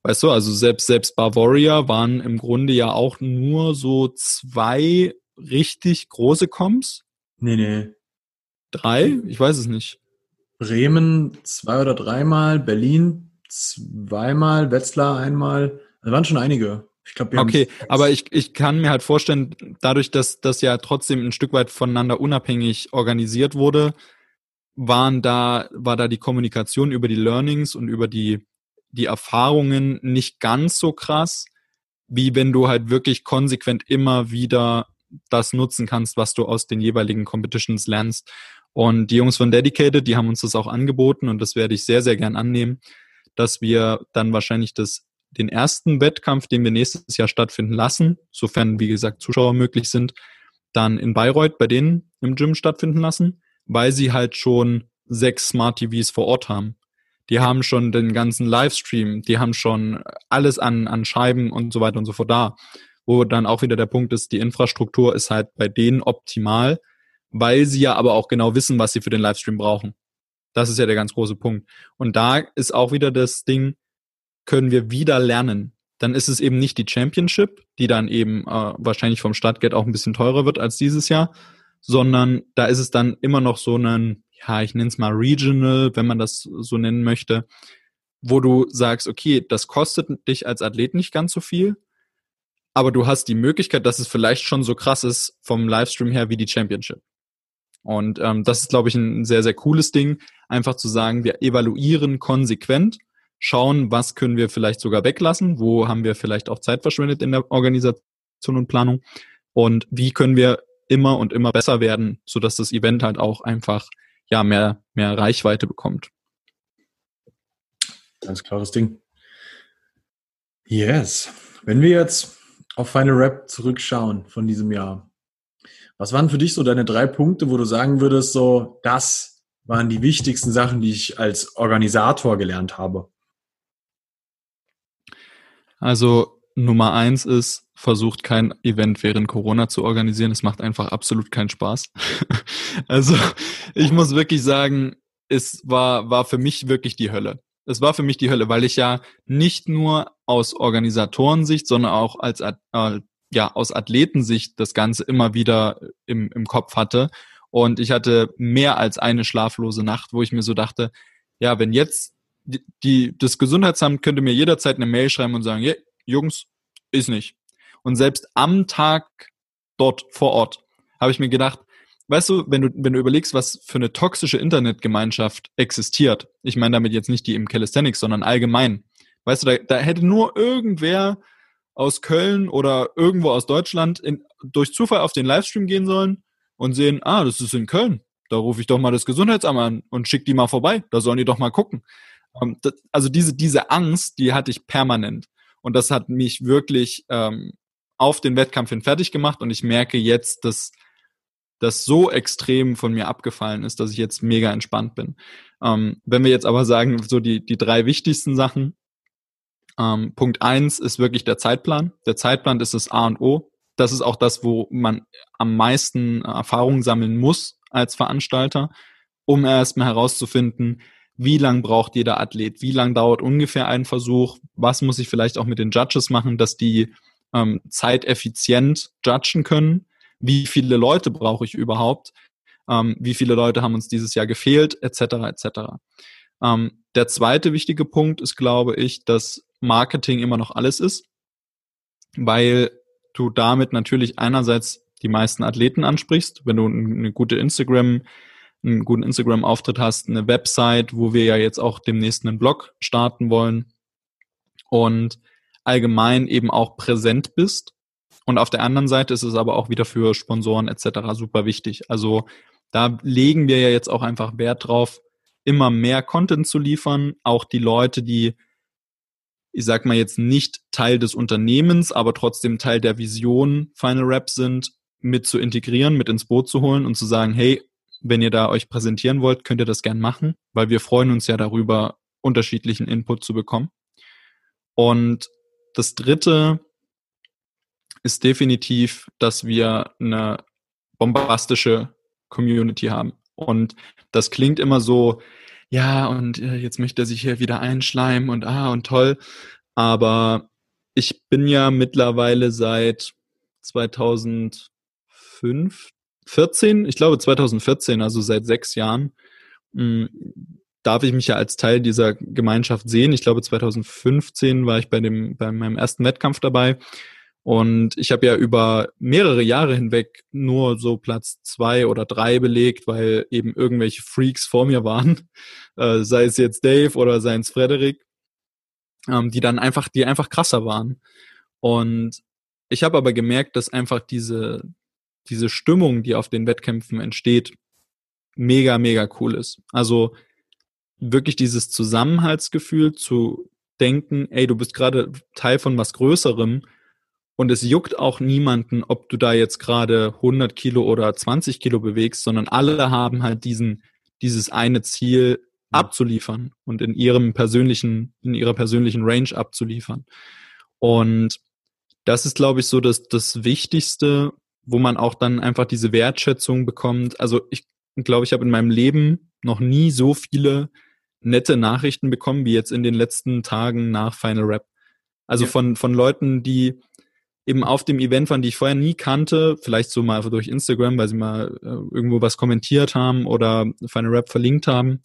Weißt du, also selbst, selbst Bavaria waren im Grunde ja auch nur so zwei richtig große Comps. Nee, nee. Drei? Ich weiß es nicht. Bremen zwei oder dreimal, Berlin zweimal, Wetzlar einmal. Da waren schon einige. Ich glaube, wir Okay, aber ich, ich kann mir halt vorstellen, dadurch, dass das ja trotzdem ein Stück weit voneinander unabhängig organisiert wurde, waren da, war da die Kommunikation über die Learnings und über die, die Erfahrungen nicht ganz so krass, wie wenn du halt wirklich konsequent immer wieder das nutzen kannst, was du aus den jeweiligen Competitions lernst. Und die Jungs von Dedicated, die haben uns das auch angeboten und das werde ich sehr, sehr gern annehmen, dass wir dann wahrscheinlich das den ersten Wettkampf, den wir nächstes Jahr stattfinden lassen, sofern, wie gesagt, Zuschauer möglich sind, dann in Bayreuth bei denen im Gym stattfinden lassen, weil sie halt schon sechs Smart TVs vor Ort haben. Die haben schon den ganzen Livestream, die haben schon alles an, an Scheiben und so weiter und so fort da. Wo dann auch wieder der Punkt ist, die Infrastruktur ist halt bei denen optimal, weil sie ja aber auch genau wissen, was sie für den Livestream brauchen. Das ist ja der ganz große Punkt. Und da ist auch wieder das Ding, können wir wieder lernen. Dann ist es eben nicht die Championship, die dann eben äh, wahrscheinlich vom Startgeld auch ein bisschen teurer wird als dieses Jahr, sondern da ist es dann immer noch so ein, ja, ich nenne es mal Regional, wenn man das so nennen möchte, wo du sagst, okay, das kostet dich als Athlet nicht ganz so viel, aber du hast die Möglichkeit, dass es vielleicht schon so krass ist vom Livestream her wie die Championship. Und ähm, das ist, glaube ich, ein sehr, sehr cooles Ding, einfach zu sagen, wir evaluieren konsequent schauen, was können wir vielleicht sogar weglassen, wo haben wir vielleicht auch Zeit verschwendet in der Organisation und Planung und wie können wir immer und immer besser werden, so dass das Event halt auch einfach ja mehr mehr Reichweite bekommt. Ganz klares Ding. Yes. Wenn wir jetzt auf Final Rap zurückschauen von diesem Jahr, was waren für dich so deine drei Punkte, wo du sagen würdest, so das waren die wichtigsten Sachen, die ich als Organisator gelernt habe? Also Nummer eins ist, versucht kein Event während Corona zu organisieren. Es macht einfach absolut keinen Spaß. also ich muss wirklich sagen, es war, war für mich wirklich die Hölle. Es war für mich die Hölle, weil ich ja nicht nur aus Organisatorensicht, sondern auch als äh, ja aus Athletensicht das Ganze immer wieder im, im Kopf hatte. Und ich hatte mehr als eine schlaflose Nacht, wo ich mir so dachte, ja, wenn jetzt die, die, das Gesundheitsamt könnte mir jederzeit eine Mail schreiben und sagen, yeah, Jungs, ist nicht. Und selbst am Tag dort vor Ort habe ich mir gedacht, weißt du, wenn du, wenn du überlegst, was für eine toxische Internetgemeinschaft existiert, ich meine damit jetzt nicht die im Calisthenics, sondern allgemein, weißt du, da, da hätte nur irgendwer aus Köln oder irgendwo aus Deutschland in, durch Zufall auf den Livestream gehen sollen und sehen, ah, das ist in Köln. da rufe ich doch mal das Gesundheitsamt an und schicke die mal vorbei. Da sollen die doch mal gucken. Ähm, also diese, diese Angst, die hatte ich permanent. Und das hat mich wirklich ähm, auf den Wettkampf hin fertig gemacht. Und ich merke jetzt, dass das so extrem von mir abgefallen ist, dass ich jetzt mega entspannt bin. Ähm, wenn wir jetzt aber sagen, so die, die drei wichtigsten Sachen. Ähm, Punkt eins ist wirklich der Zeitplan. Der Zeitplan ist das A und O. Das ist auch das, wo man am meisten Erfahrung sammeln muss als Veranstalter, um erstmal herauszufinden, wie lang braucht jeder Athlet, wie lang dauert ungefähr ein Versuch, was muss ich vielleicht auch mit den Judges machen, dass die ähm, zeiteffizient judgen können, wie viele Leute brauche ich überhaupt, ähm, wie viele Leute haben uns dieses Jahr gefehlt, etc. etc. Ähm, der zweite wichtige Punkt ist, glaube ich, dass Marketing immer noch alles ist, weil du damit natürlich einerseits die meisten Athleten ansprichst, wenn du eine gute Instagram, einen guten Instagram-Auftritt hast, eine Website, wo wir ja jetzt auch demnächst einen Blog starten wollen und allgemein eben auch präsent bist. Und auf der anderen Seite ist es aber auch wieder für Sponsoren etc. super wichtig. Also da legen wir ja jetzt auch einfach Wert drauf, immer mehr Content zu liefern. Auch die Leute, die, ich sag mal jetzt nicht Teil des Unternehmens, aber trotzdem Teil der Vision Final Rap sind, mit zu integrieren, mit ins Boot zu holen und zu sagen, hey, wenn ihr da euch präsentieren wollt, könnt ihr das gern machen, weil wir freuen uns ja darüber, unterschiedlichen Input zu bekommen. Und das dritte ist definitiv, dass wir eine bombastische Community haben. Und das klingt immer so, ja, und äh, jetzt möchte er sich hier wieder einschleimen und ah, und toll. Aber ich bin ja mittlerweile seit 2005, 14, ich glaube 2014, also seit sechs Jahren, hm, darf ich mich ja als Teil dieser Gemeinschaft sehen. Ich glaube 2015 war ich bei dem bei meinem ersten Wettkampf dabei und ich habe ja über mehrere Jahre hinweg nur so Platz zwei oder drei belegt, weil eben irgendwelche Freaks vor mir waren, äh, sei es jetzt Dave oder sei es Frederik, ähm, die dann einfach, die einfach krasser waren. Und ich habe aber gemerkt, dass einfach diese, diese Stimmung, die auf den Wettkämpfen entsteht, mega, mega cool ist. Also wirklich dieses Zusammenhaltsgefühl zu denken, ey, du bist gerade Teil von was Größerem und es juckt auch niemanden, ob du da jetzt gerade 100 Kilo oder 20 Kilo bewegst, sondern alle haben halt diesen, dieses eine Ziel abzuliefern und in ihrem persönlichen, in ihrer persönlichen Range abzuliefern. Und das ist, glaube ich, so das, das Wichtigste, wo man auch dann einfach diese Wertschätzung bekommt. Also ich glaube, ich habe in meinem Leben noch nie so viele nette Nachrichten bekommen wie jetzt in den letzten Tagen nach Final Rap. Also ja. von, von Leuten, die eben auf dem Event waren, die ich vorher nie kannte, vielleicht so mal durch Instagram, weil sie mal äh, irgendwo was kommentiert haben oder Final Rap verlinkt haben.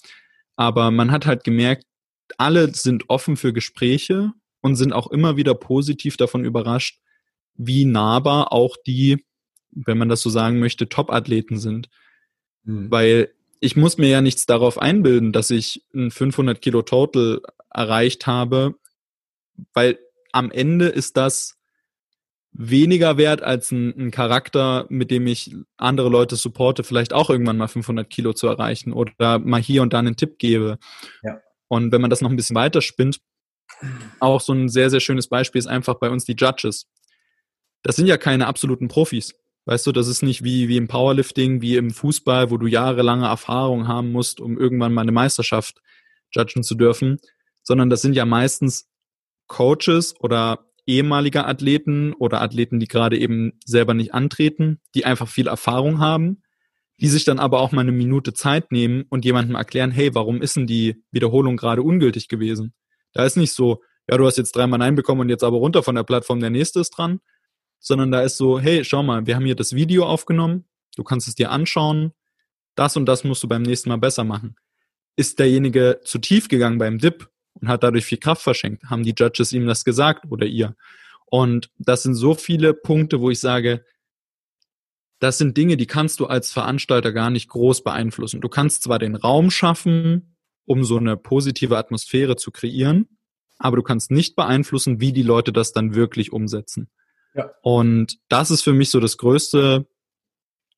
Aber man hat halt gemerkt, alle sind offen für Gespräche und sind auch immer wieder positiv davon überrascht, wie nahbar auch die, wenn man das so sagen möchte, Top-Athleten sind. Mhm. Weil ich muss mir ja nichts darauf einbilden, dass ich ein 500 Kilo Total erreicht habe, weil am Ende ist das weniger wert als ein, ein, Charakter, mit dem ich andere Leute supporte, vielleicht auch irgendwann mal 500 Kilo zu erreichen oder mal hier und da einen Tipp gebe. Ja. Und wenn man das noch ein bisschen weiter spinnt, auch so ein sehr, sehr schönes Beispiel ist einfach bei uns die Judges. Das sind ja keine absoluten Profis. Weißt du, das ist nicht wie, wie im Powerlifting, wie im Fußball, wo du jahrelange Erfahrung haben musst, um irgendwann mal eine Meisterschaft judgen zu dürfen, sondern das sind ja meistens Coaches oder ehemaliger Athleten oder Athleten, die gerade eben selber nicht antreten, die einfach viel Erfahrung haben, die sich dann aber auch mal eine Minute Zeit nehmen und jemandem erklären, hey, warum ist denn die Wiederholung gerade ungültig gewesen? Da ist nicht so, ja, du hast jetzt dreimal Nein bekommen und jetzt aber runter von der Plattform, der nächste ist dran, sondern da ist so, hey, schau mal, wir haben hier das Video aufgenommen, du kannst es dir anschauen, das und das musst du beim nächsten Mal besser machen. Ist derjenige zu tief gegangen beim Dip und hat dadurch viel Kraft verschenkt. Haben die Judges ihm das gesagt oder ihr? Und das sind so viele Punkte, wo ich sage, das sind Dinge, die kannst du als Veranstalter gar nicht groß beeinflussen. Du kannst zwar den Raum schaffen, um so eine positive Atmosphäre zu kreieren, aber du kannst nicht beeinflussen, wie die Leute das dann wirklich umsetzen. Ja. Und das ist für mich so das größte,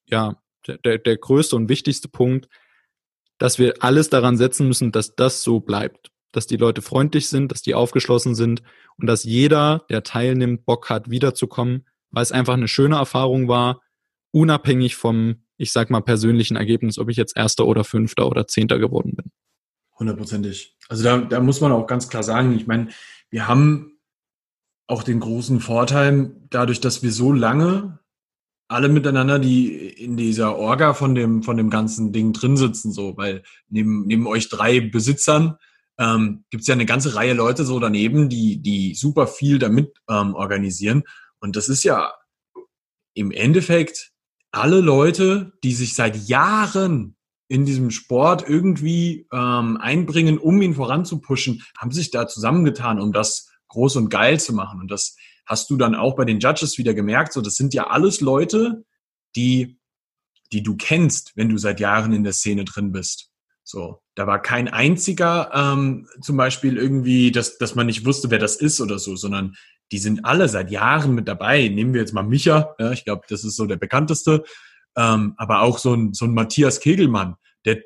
ja, der, der größte und wichtigste Punkt, dass wir alles daran setzen müssen, dass das so bleibt. Dass die Leute freundlich sind, dass die aufgeschlossen sind und dass jeder, der teilnimmt, Bock hat, wiederzukommen, weil es einfach eine schöne Erfahrung war, unabhängig vom, ich sag mal, persönlichen Ergebnis, ob ich jetzt Erster oder Fünfter oder Zehnter geworden bin. Hundertprozentig. Also da, da muss man auch ganz klar sagen, ich meine, wir haben auch den großen Vorteil, dadurch, dass wir so lange alle miteinander, die in dieser Orga von dem, von dem ganzen Ding drin sitzen, so, weil neben, neben euch drei Besitzern ähm, gibt es ja eine ganze Reihe Leute so daneben, die, die super viel damit ähm, organisieren. Und das ist ja im Endeffekt alle Leute, die sich seit Jahren in diesem Sport irgendwie ähm, einbringen, um ihn voranzupushen, haben sich da zusammengetan, um das groß und geil zu machen. Und das hast du dann auch bei den Judges wieder gemerkt. So, das sind ja alles Leute, die, die du kennst, wenn du seit Jahren in der Szene drin bist. So, da war kein einziger ähm, zum Beispiel irgendwie, dass, dass man nicht wusste, wer das ist oder so, sondern die sind alle seit Jahren mit dabei. Nehmen wir jetzt mal Micha, ja, ich glaube, das ist so der bekannteste, ähm, aber auch so ein, so ein Matthias Kegelmann, der,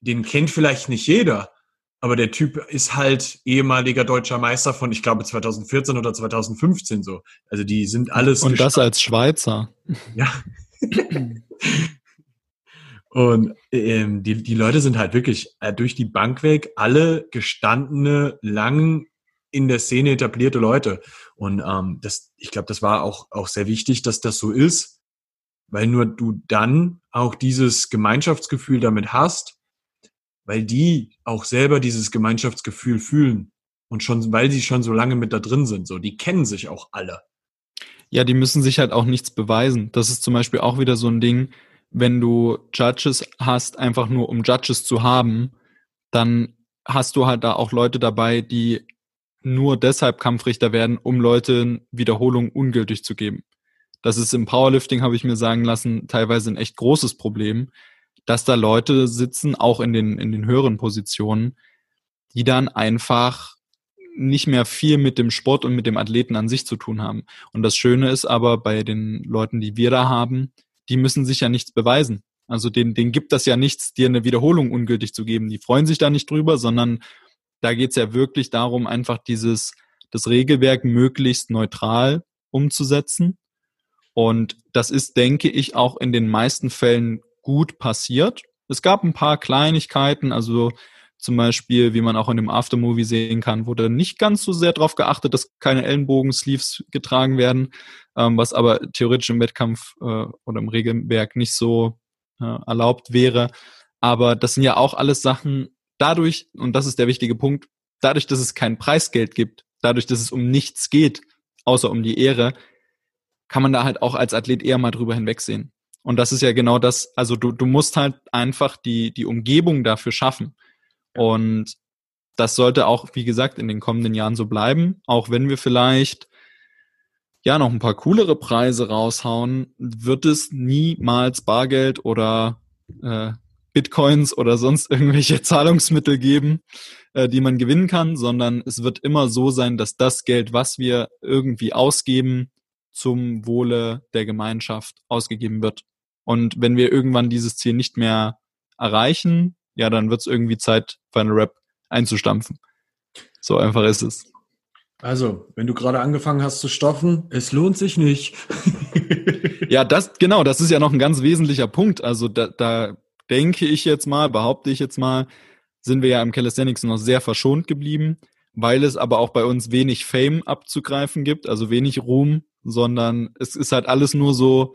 den kennt vielleicht nicht jeder, aber der Typ ist halt ehemaliger deutscher Meister von, ich glaube, 2014 oder 2015 so. Also die sind alles. Und das als Schweizer. Ja. Und ähm, die, die Leute sind halt wirklich äh, durch die Bank weg alle gestandene, lang in der Szene etablierte Leute. Und ähm, das, ich glaube, das war auch, auch sehr wichtig, dass das so ist, weil nur du dann auch dieses Gemeinschaftsgefühl damit hast weil die auch selber dieses Gemeinschaftsgefühl fühlen und schon, weil sie schon so lange mit da drin sind, so, die kennen sich auch alle. Ja, die müssen sich halt auch nichts beweisen. Das ist zum Beispiel auch wieder so ein Ding, wenn du Judges hast, einfach nur um Judges zu haben, dann hast du halt da auch Leute dabei, die nur deshalb Kampfrichter werden, um Leuten Wiederholungen ungültig zu geben. Das ist im Powerlifting, habe ich mir sagen lassen, teilweise ein echt großes Problem, dass da Leute sitzen, auch in den, in den höheren Positionen, die dann einfach nicht mehr viel mit dem Sport und mit dem Athleten an sich zu tun haben. Und das Schöne ist aber bei den Leuten, die wir da haben, die müssen sich ja nichts beweisen. Also denen, denen gibt das ja nichts, dir eine Wiederholung ungültig zu geben. Die freuen sich da nicht drüber, sondern da geht's ja wirklich darum, einfach dieses, das Regelwerk möglichst neutral umzusetzen. Und das ist, denke ich, auch in den meisten Fällen gut passiert. Es gab ein paar Kleinigkeiten, also zum Beispiel, wie man auch in dem Aftermovie sehen kann, wurde nicht ganz so sehr darauf geachtet, dass keine Ellenbogen-Sleeves getragen werden, ähm, was aber theoretisch im Wettkampf äh, oder im Regelwerk nicht so äh, erlaubt wäre. Aber das sind ja auch alles Sachen, dadurch, und das ist der wichtige Punkt, dadurch, dass es kein Preisgeld gibt, dadurch, dass es um nichts geht, außer um die Ehre, kann man da halt auch als Athlet eher mal drüber hinwegsehen. Und das ist ja genau das, also du, du musst halt einfach die, die Umgebung dafür schaffen. Und das sollte auch, wie gesagt, in den kommenden Jahren so bleiben, auch wenn wir vielleicht ja noch ein paar coolere Preise raushauen, wird es niemals Bargeld oder äh, Bitcoins oder sonst irgendwelche Zahlungsmittel geben, äh, die man gewinnen kann, sondern es wird immer so sein, dass das Geld, was wir irgendwie ausgeben, zum Wohle der Gemeinschaft ausgegeben wird. Und wenn wir irgendwann dieses Ziel nicht mehr erreichen, ja, dann wird es irgendwie Zeit, Final Rap einzustampfen. So einfach ist es. Also, wenn du gerade angefangen hast zu stoffen, es lohnt sich nicht. ja, das, genau, das ist ja noch ein ganz wesentlicher Punkt. Also, da, da denke ich jetzt mal, behaupte ich jetzt mal, sind wir ja im Calisthenics noch sehr verschont geblieben, weil es aber auch bei uns wenig Fame abzugreifen gibt, also wenig Ruhm, sondern es ist halt alles nur so,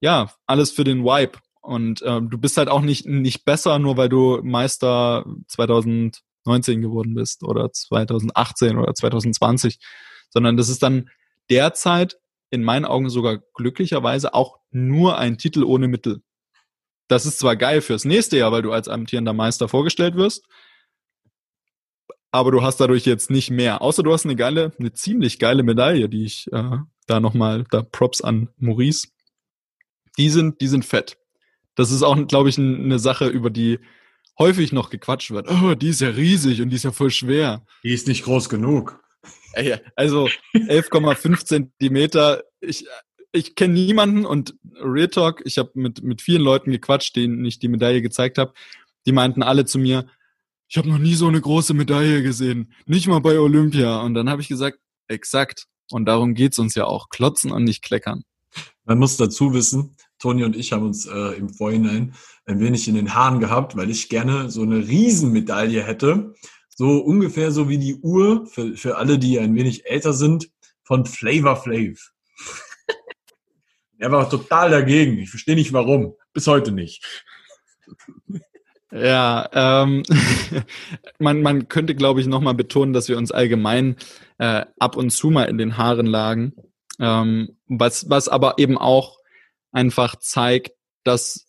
ja, alles für den Vibe. Und ähm, du bist halt auch nicht, nicht besser, nur weil du Meister 2019 geworden bist oder 2018 oder 2020, sondern das ist dann derzeit in meinen Augen sogar glücklicherweise auch nur ein Titel ohne Mittel. Das ist zwar geil fürs nächste Jahr, weil du als amtierender Meister vorgestellt wirst, aber du hast dadurch jetzt nicht mehr. Außer du hast eine geile, eine ziemlich geile Medaille, die ich äh, da nochmal, da Props an Maurice, die sind, die sind fett. Das ist auch, glaube ich, eine Sache, über die häufig noch gequatscht wird. Oh, die ist ja riesig und die ist ja voll schwer. Die ist nicht groß genug. Also 11,5 Zentimeter. Ich, ich kenne niemanden und Real Talk, ich habe mit, mit vielen Leuten gequatscht, denen ich die Medaille gezeigt habe. Die meinten alle zu mir, ich habe noch nie so eine große Medaille gesehen, nicht mal bei Olympia. Und dann habe ich gesagt, exakt. Und darum geht's uns ja auch, klotzen und nicht kleckern. Man muss dazu wissen, Toni und ich haben uns äh, im Vorhinein ein wenig in den Haaren gehabt, weil ich gerne so eine Riesenmedaille hätte. So ungefähr so wie die Uhr, für, für alle, die ein wenig älter sind, von Flavor Flav. er war total dagegen. Ich verstehe nicht warum. Bis heute nicht. Ja, ähm, man, man könnte, glaube ich, nochmal betonen, dass wir uns allgemein äh, ab und zu mal in den Haaren lagen. Ähm, was, was aber eben auch einfach zeigt, dass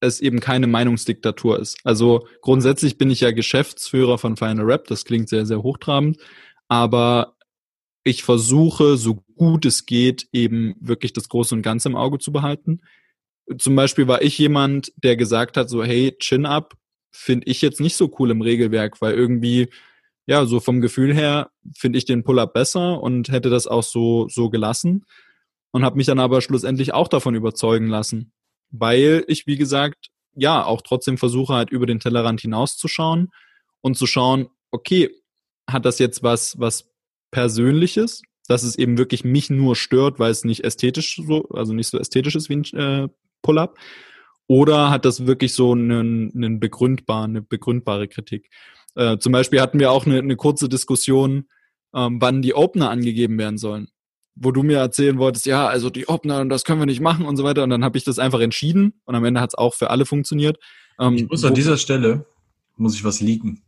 es eben keine Meinungsdiktatur ist. Also grundsätzlich bin ich ja Geschäftsführer von Final Rap, das klingt sehr, sehr hochtrabend, aber ich versuche, so gut es geht, eben wirklich das Große und Ganze im Auge zu behalten. Zum Beispiel war ich jemand, der gesagt hat, so, hey, Chin-Up finde ich jetzt nicht so cool im Regelwerk, weil irgendwie, ja, so vom Gefühl her finde ich den Pull-Up besser und hätte das auch so, so gelassen und habe mich dann aber schlussendlich auch davon überzeugen lassen, weil ich, wie gesagt, ja, auch trotzdem versuche halt über den Tellerrand hinauszuschauen und zu schauen, okay, hat das jetzt was, was Persönliches, dass es eben wirklich mich nur stört, weil es nicht ästhetisch so, also nicht so ästhetisch ist wie ein äh, Pull-up, oder hat das wirklich so einen, einen begründbar, eine begründbare Kritik? Äh, zum Beispiel hatten wir auch eine, eine kurze Diskussion, ähm, wann die Opener angegeben werden sollen wo du mir erzählen wolltest, ja, also die Opener, das können wir nicht machen und so weiter. Und dann habe ich das einfach entschieden und am Ende hat es auch für alle funktioniert. Ähm, ich muss an dieser Stelle, muss ich was leaken.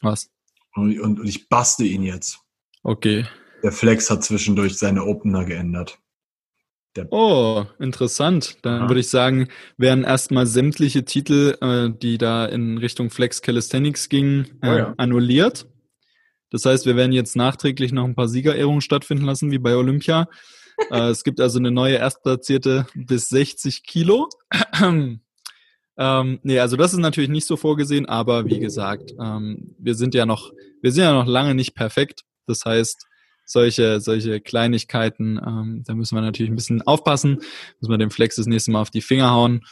Was? Und, und, und ich baste ihn jetzt. Okay. Der Flex hat zwischendurch seine Opener geändert. Der oh, interessant. Dann Aha. würde ich sagen, werden erstmal sämtliche Titel, äh, die da in Richtung Flex Calisthenics gingen, äh, oh ja. annulliert. Das heißt, wir werden jetzt nachträglich noch ein paar Siegerehrungen stattfinden lassen, wie bei Olympia. äh, es gibt also eine neue Erstplatzierte bis 60 Kilo. ähm, nee, also das ist natürlich nicht so vorgesehen, aber wie gesagt, ähm, wir sind ja noch, wir sind ja noch lange nicht perfekt. Das heißt, solche, solche Kleinigkeiten, ähm, da müssen wir natürlich ein bisschen aufpassen, müssen wir dem Flex das nächste Mal auf die Finger hauen.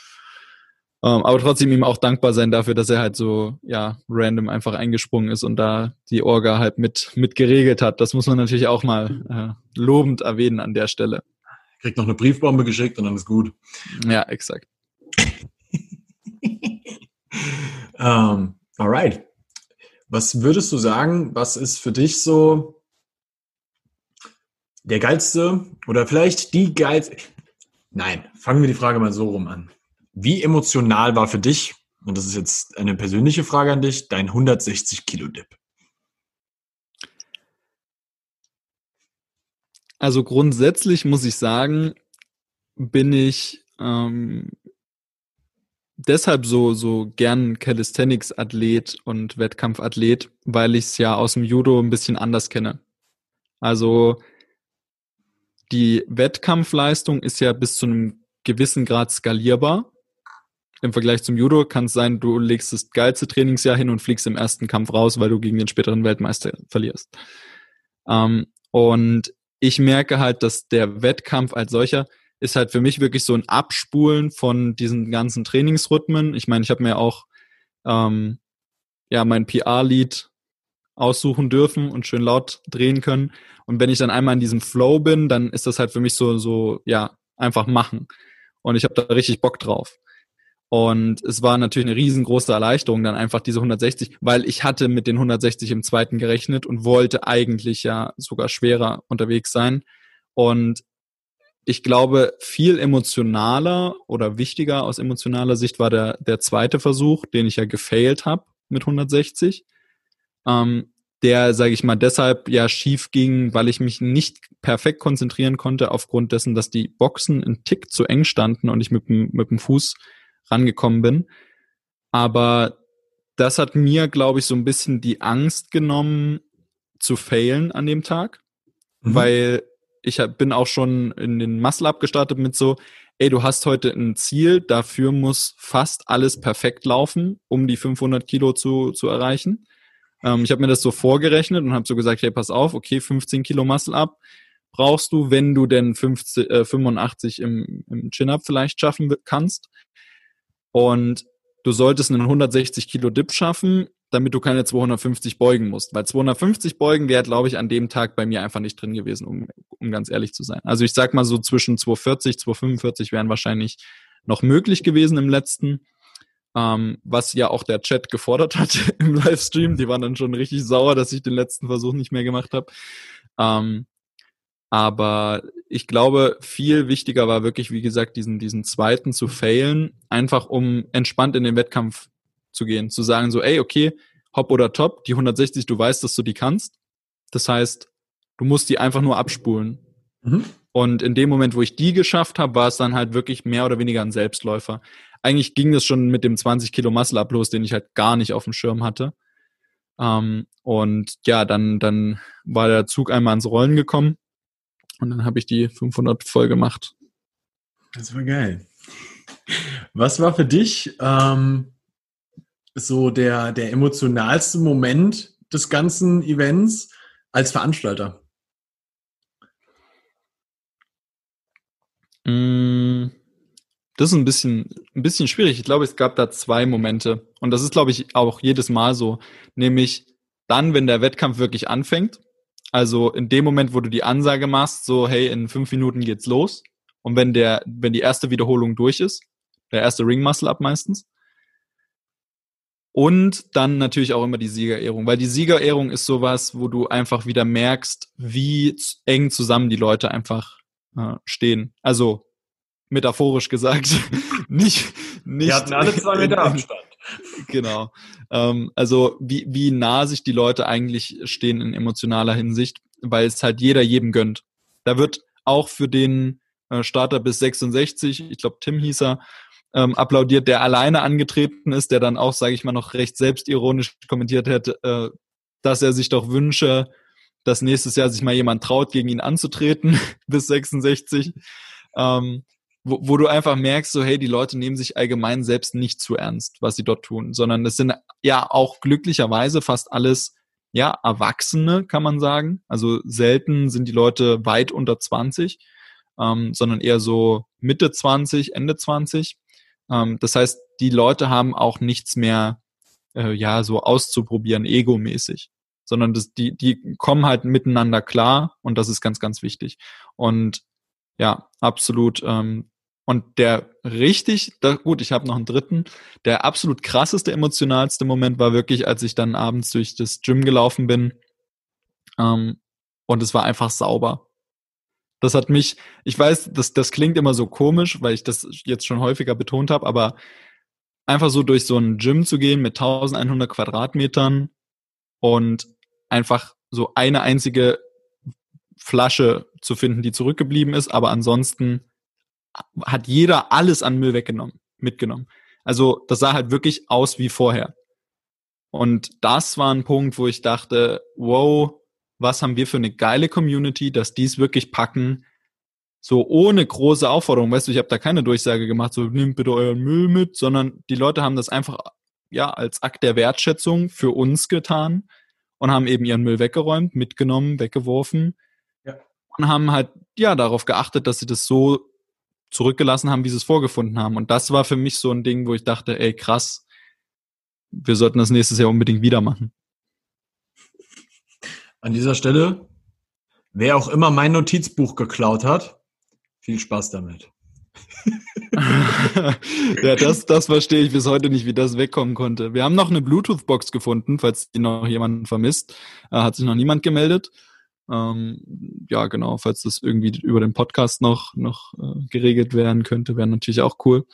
Ähm, aber trotzdem ihm auch dankbar sein dafür, dass er halt so, ja, random einfach eingesprungen ist und da die Orga halt mit, mit geregelt hat. Das muss man natürlich auch mal äh, lobend erwähnen an der Stelle. Kriegt noch eine Briefbombe geschickt und dann ist gut. Ja, exakt. um, ähm, alright. Was würdest du sagen, was ist für dich so der geilste oder vielleicht die geilste? Nein, fangen wir die Frage mal so rum an. Wie emotional war für dich, und das ist jetzt eine persönliche Frage an dich, dein 160 Kilo Dip? Also grundsätzlich muss ich sagen, bin ich ähm, deshalb so so gern Calisthenics-Athlet und Wettkampfathlet, weil ich es ja aus dem Judo ein bisschen anders kenne. Also die Wettkampfleistung ist ja bis zu einem gewissen Grad skalierbar im Vergleich zum Judo kann es sein, du legst das geilste Trainingsjahr hin und fliegst im ersten Kampf raus, weil du gegen den späteren Weltmeister verlierst. Ähm, und ich merke halt, dass der Wettkampf als solcher ist halt für mich wirklich so ein Abspulen von diesen ganzen Trainingsrhythmen. Ich meine, ich habe mir auch ähm, ja mein PR-Lied aussuchen dürfen und schön laut drehen können. Und wenn ich dann einmal in diesem Flow bin, dann ist das halt für mich so so ja einfach machen. Und ich habe da richtig Bock drauf. Und es war natürlich eine riesengroße Erleichterung, dann einfach diese 160, weil ich hatte mit den 160 im zweiten gerechnet und wollte eigentlich ja sogar schwerer unterwegs sein. Und ich glaube, viel emotionaler oder wichtiger aus emotionaler Sicht war der, der zweite Versuch, den ich ja gefailt habe mit 160. Ähm, der, sage ich mal, deshalb ja schief ging, weil ich mich nicht perfekt konzentrieren konnte, aufgrund dessen, dass die Boxen ein Tick zu eng standen und ich mit mit dem Fuß rangekommen bin. Aber das hat mir, glaube ich, so ein bisschen die Angst genommen, zu failen an dem Tag, mhm. weil ich bin auch schon in den Muscle Up gestartet mit so, ey, du hast heute ein Ziel, dafür muss fast alles perfekt laufen, um die 500 Kilo zu, zu erreichen. Ähm, ich habe mir das so vorgerechnet und habe so gesagt, hey, pass auf, okay, 15 Kilo Muscle Up, brauchst du, wenn du denn 50, äh, 85 im, im Chin-Up vielleicht schaffen kannst. Und du solltest einen 160 Kilo Dip schaffen, damit du keine 250 beugen musst. Weil 250 beugen wäre, glaube ich, an dem Tag bei mir einfach nicht drin gewesen, um, um ganz ehrlich zu sein. Also ich sag mal so zwischen 240, 245 wären wahrscheinlich noch möglich gewesen im letzten. Ähm, was ja auch der Chat gefordert hat im Livestream. Die waren dann schon richtig sauer, dass ich den letzten Versuch nicht mehr gemacht habe. Ähm, aber ich glaube, viel wichtiger war wirklich, wie gesagt, diesen, diesen zweiten zu failen, einfach um entspannt in den Wettkampf zu gehen, zu sagen so, ey, okay, hopp oder top, die 160, du weißt, dass du die kannst. Das heißt, du musst die einfach nur abspulen. Mhm. Und in dem Moment, wo ich die geschafft habe, war es dann halt wirklich mehr oder weniger ein Selbstläufer. Eigentlich ging das schon mit dem 20 Kilo Muscle Up los, den ich halt gar nicht auf dem Schirm hatte. Ähm, und ja, dann, dann war der Zug einmal ans Rollen gekommen und dann habe ich die 500 voll gemacht. Das war geil. Was war für dich ähm, so der, der emotionalste Moment des ganzen Events als Veranstalter? Mm, das ist ein bisschen, ein bisschen schwierig. Ich glaube, es gab da zwei Momente. Und das ist, glaube ich, auch jedes Mal so. Nämlich dann, wenn der Wettkampf wirklich anfängt. Also in dem Moment, wo du die Ansage machst, so, hey, in fünf Minuten geht's los. Und wenn der, wenn die erste Wiederholung durch ist, der erste Ring Muscle Up meistens. Und dann natürlich auch immer die Siegerehrung, weil die Siegerehrung ist sowas, wo du einfach wieder merkst, wie eng zusammen die Leute einfach äh, stehen. Also metaphorisch gesagt, nicht, nicht. Wir hatten alle zwei Meter Abstand. Genau. Ähm, also wie, wie nah sich die Leute eigentlich stehen in emotionaler Hinsicht, weil es halt jeder jedem gönnt. Da wird auch für den äh, Starter bis 66, ich glaube Tim hieß er, ähm, applaudiert, der alleine angetreten ist, der dann auch, sage ich mal, noch recht selbstironisch kommentiert hätte, äh, dass er sich doch wünsche, dass nächstes Jahr sich mal jemand traut, gegen ihn anzutreten bis 66. Ähm, wo, wo du einfach merkst, so hey, die Leute nehmen sich allgemein selbst nicht zu ernst, was sie dort tun, sondern es sind ja auch glücklicherweise fast alles ja Erwachsene, kann man sagen. Also selten sind die Leute weit unter 20, ähm, sondern eher so Mitte 20, Ende 20. Ähm, das heißt, die Leute haben auch nichts mehr, äh, ja, so auszuprobieren, egomäßig. Sondern das, die, die kommen halt miteinander klar und das ist ganz, ganz wichtig. Und ja, absolut. Ähm, und der richtig, da, gut, ich habe noch einen dritten, der absolut krasseste, emotionalste Moment war wirklich, als ich dann abends durch das Gym gelaufen bin. Ähm, und es war einfach sauber. Das hat mich, ich weiß, das, das klingt immer so komisch, weil ich das jetzt schon häufiger betont habe, aber einfach so durch so ein Gym zu gehen mit 1100 Quadratmetern und einfach so eine einzige Flasche zu finden, die zurückgeblieben ist, aber ansonsten hat jeder alles an Müll weggenommen, mitgenommen. Also das sah halt wirklich aus wie vorher. Und das war ein Punkt, wo ich dachte, wow, was haben wir für eine geile Community, dass die es wirklich packen, so ohne große Aufforderung. Weißt du, ich habe da keine Durchsage gemacht, so nehmt bitte euren Müll mit, sondern die Leute haben das einfach ja als Akt der Wertschätzung für uns getan und haben eben ihren Müll weggeräumt, mitgenommen, weggeworfen ja. und haben halt ja darauf geachtet, dass sie das so zurückgelassen haben, wie sie es vorgefunden haben. Und das war für mich so ein Ding, wo ich dachte, ey krass, wir sollten das nächstes Jahr unbedingt wieder machen. An dieser Stelle, wer auch immer mein Notizbuch geklaut hat, viel Spaß damit. ja, das, das verstehe ich bis heute nicht, wie das wegkommen konnte. Wir haben noch eine Bluetooth-Box gefunden, falls die noch jemanden vermisst. Äh, hat sich noch niemand gemeldet. Ähm, ja, genau, falls das irgendwie über den Podcast noch, noch äh, geregelt werden könnte, wäre natürlich auch cool.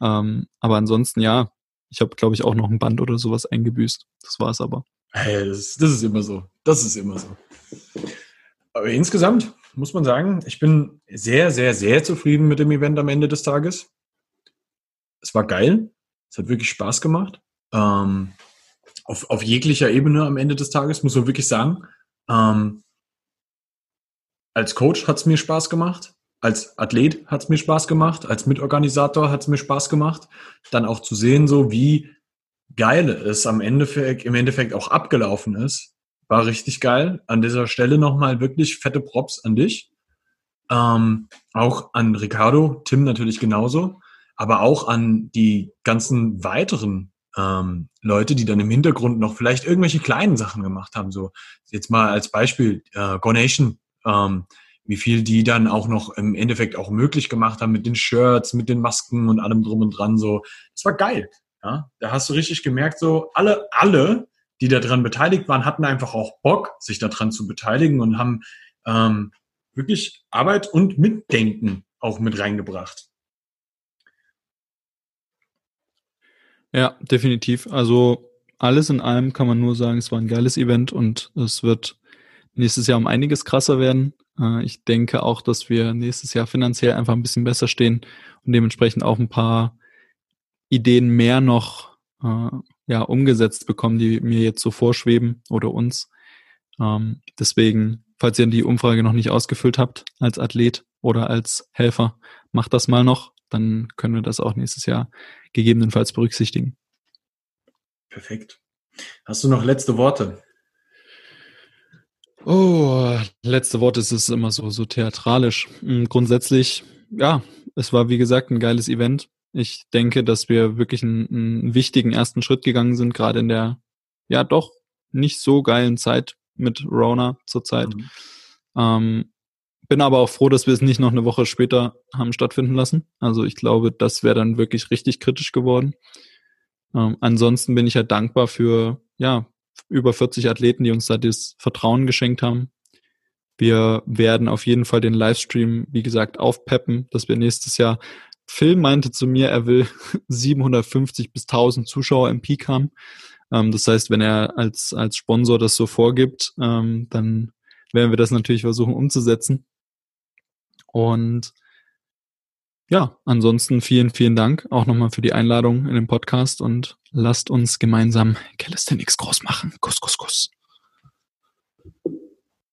Ähm, aber ansonsten, ja, ich habe, glaube ich, auch noch ein Band oder sowas eingebüßt. Das war es aber. Hey, das, das ist immer so. Das ist immer so. Aber insgesamt muss man sagen, ich bin sehr, sehr, sehr zufrieden mit dem Event am Ende des Tages. Es war geil. Es hat wirklich Spaß gemacht. Ähm, auf, auf jeglicher Ebene am Ende des Tages, muss man wirklich sagen. Ähm, als Coach hat es mir Spaß gemacht. Als Athlet hat es mir Spaß gemacht. Als Mitorganisator hat es mir Spaß gemacht. Dann auch zu sehen, so wie Geile es am Endeffekt, im Endeffekt auch abgelaufen ist, war richtig geil. An dieser Stelle nochmal wirklich fette Props an dich. Ähm, auch an Ricardo, Tim natürlich genauso, aber auch an die ganzen weiteren ähm, Leute, die dann im Hintergrund noch vielleicht irgendwelche kleinen Sachen gemacht haben. So jetzt mal als Beispiel äh, Gonation, ähm, wie viel die dann auch noch im Endeffekt auch möglich gemacht haben mit den Shirts, mit den Masken und allem drum und dran. So, das war geil. Ja, da hast du richtig gemerkt, so alle, alle, die daran beteiligt waren, hatten einfach auch Bock, sich daran zu beteiligen und haben ähm, wirklich Arbeit und Mitdenken auch mit reingebracht. Ja, definitiv. Also alles in allem kann man nur sagen, es war ein geiles Event und es wird nächstes Jahr um einiges krasser werden. Äh, ich denke auch, dass wir nächstes Jahr finanziell einfach ein bisschen besser stehen und dementsprechend auch ein paar Ideen mehr noch äh, ja, umgesetzt bekommen, die mir jetzt so vorschweben oder uns. Ähm, deswegen, falls ihr die Umfrage noch nicht ausgefüllt habt als Athlet oder als Helfer, macht das mal noch dann können wir das auch nächstes Jahr gegebenenfalls berücksichtigen. Perfekt. Hast du noch letzte Worte? Oh, letzte Worte ist es immer so, so theatralisch. Hm, grundsätzlich, ja, es war wie gesagt ein geiles Event. Ich denke, dass wir wirklich einen, einen wichtigen ersten Schritt gegangen sind, gerade in der, ja, doch nicht so geilen Zeit mit Rona zurzeit. Mhm. Ähm, bin aber auch froh, dass wir es nicht noch eine Woche später haben stattfinden lassen. Also ich glaube, das wäre dann wirklich richtig kritisch geworden. Ähm, ansonsten bin ich ja dankbar für, ja, über 40 Athleten, die uns da das Vertrauen geschenkt haben. Wir werden auf jeden Fall den Livestream, wie gesagt, aufpeppen, dass wir nächstes Jahr Phil meinte zu mir, er will 750 bis 1000 Zuschauer im Peak haben. Ähm, das heißt, wenn er als, als Sponsor das so vorgibt, ähm, dann werden wir das natürlich versuchen umzusetzen. Und ja, ansonsten vielen, vielen Dank auch nochmal für die Einladung in den Podcast und lasst uns gemeinsam Calisthenics groß machen. Kuss, kuss, kuss.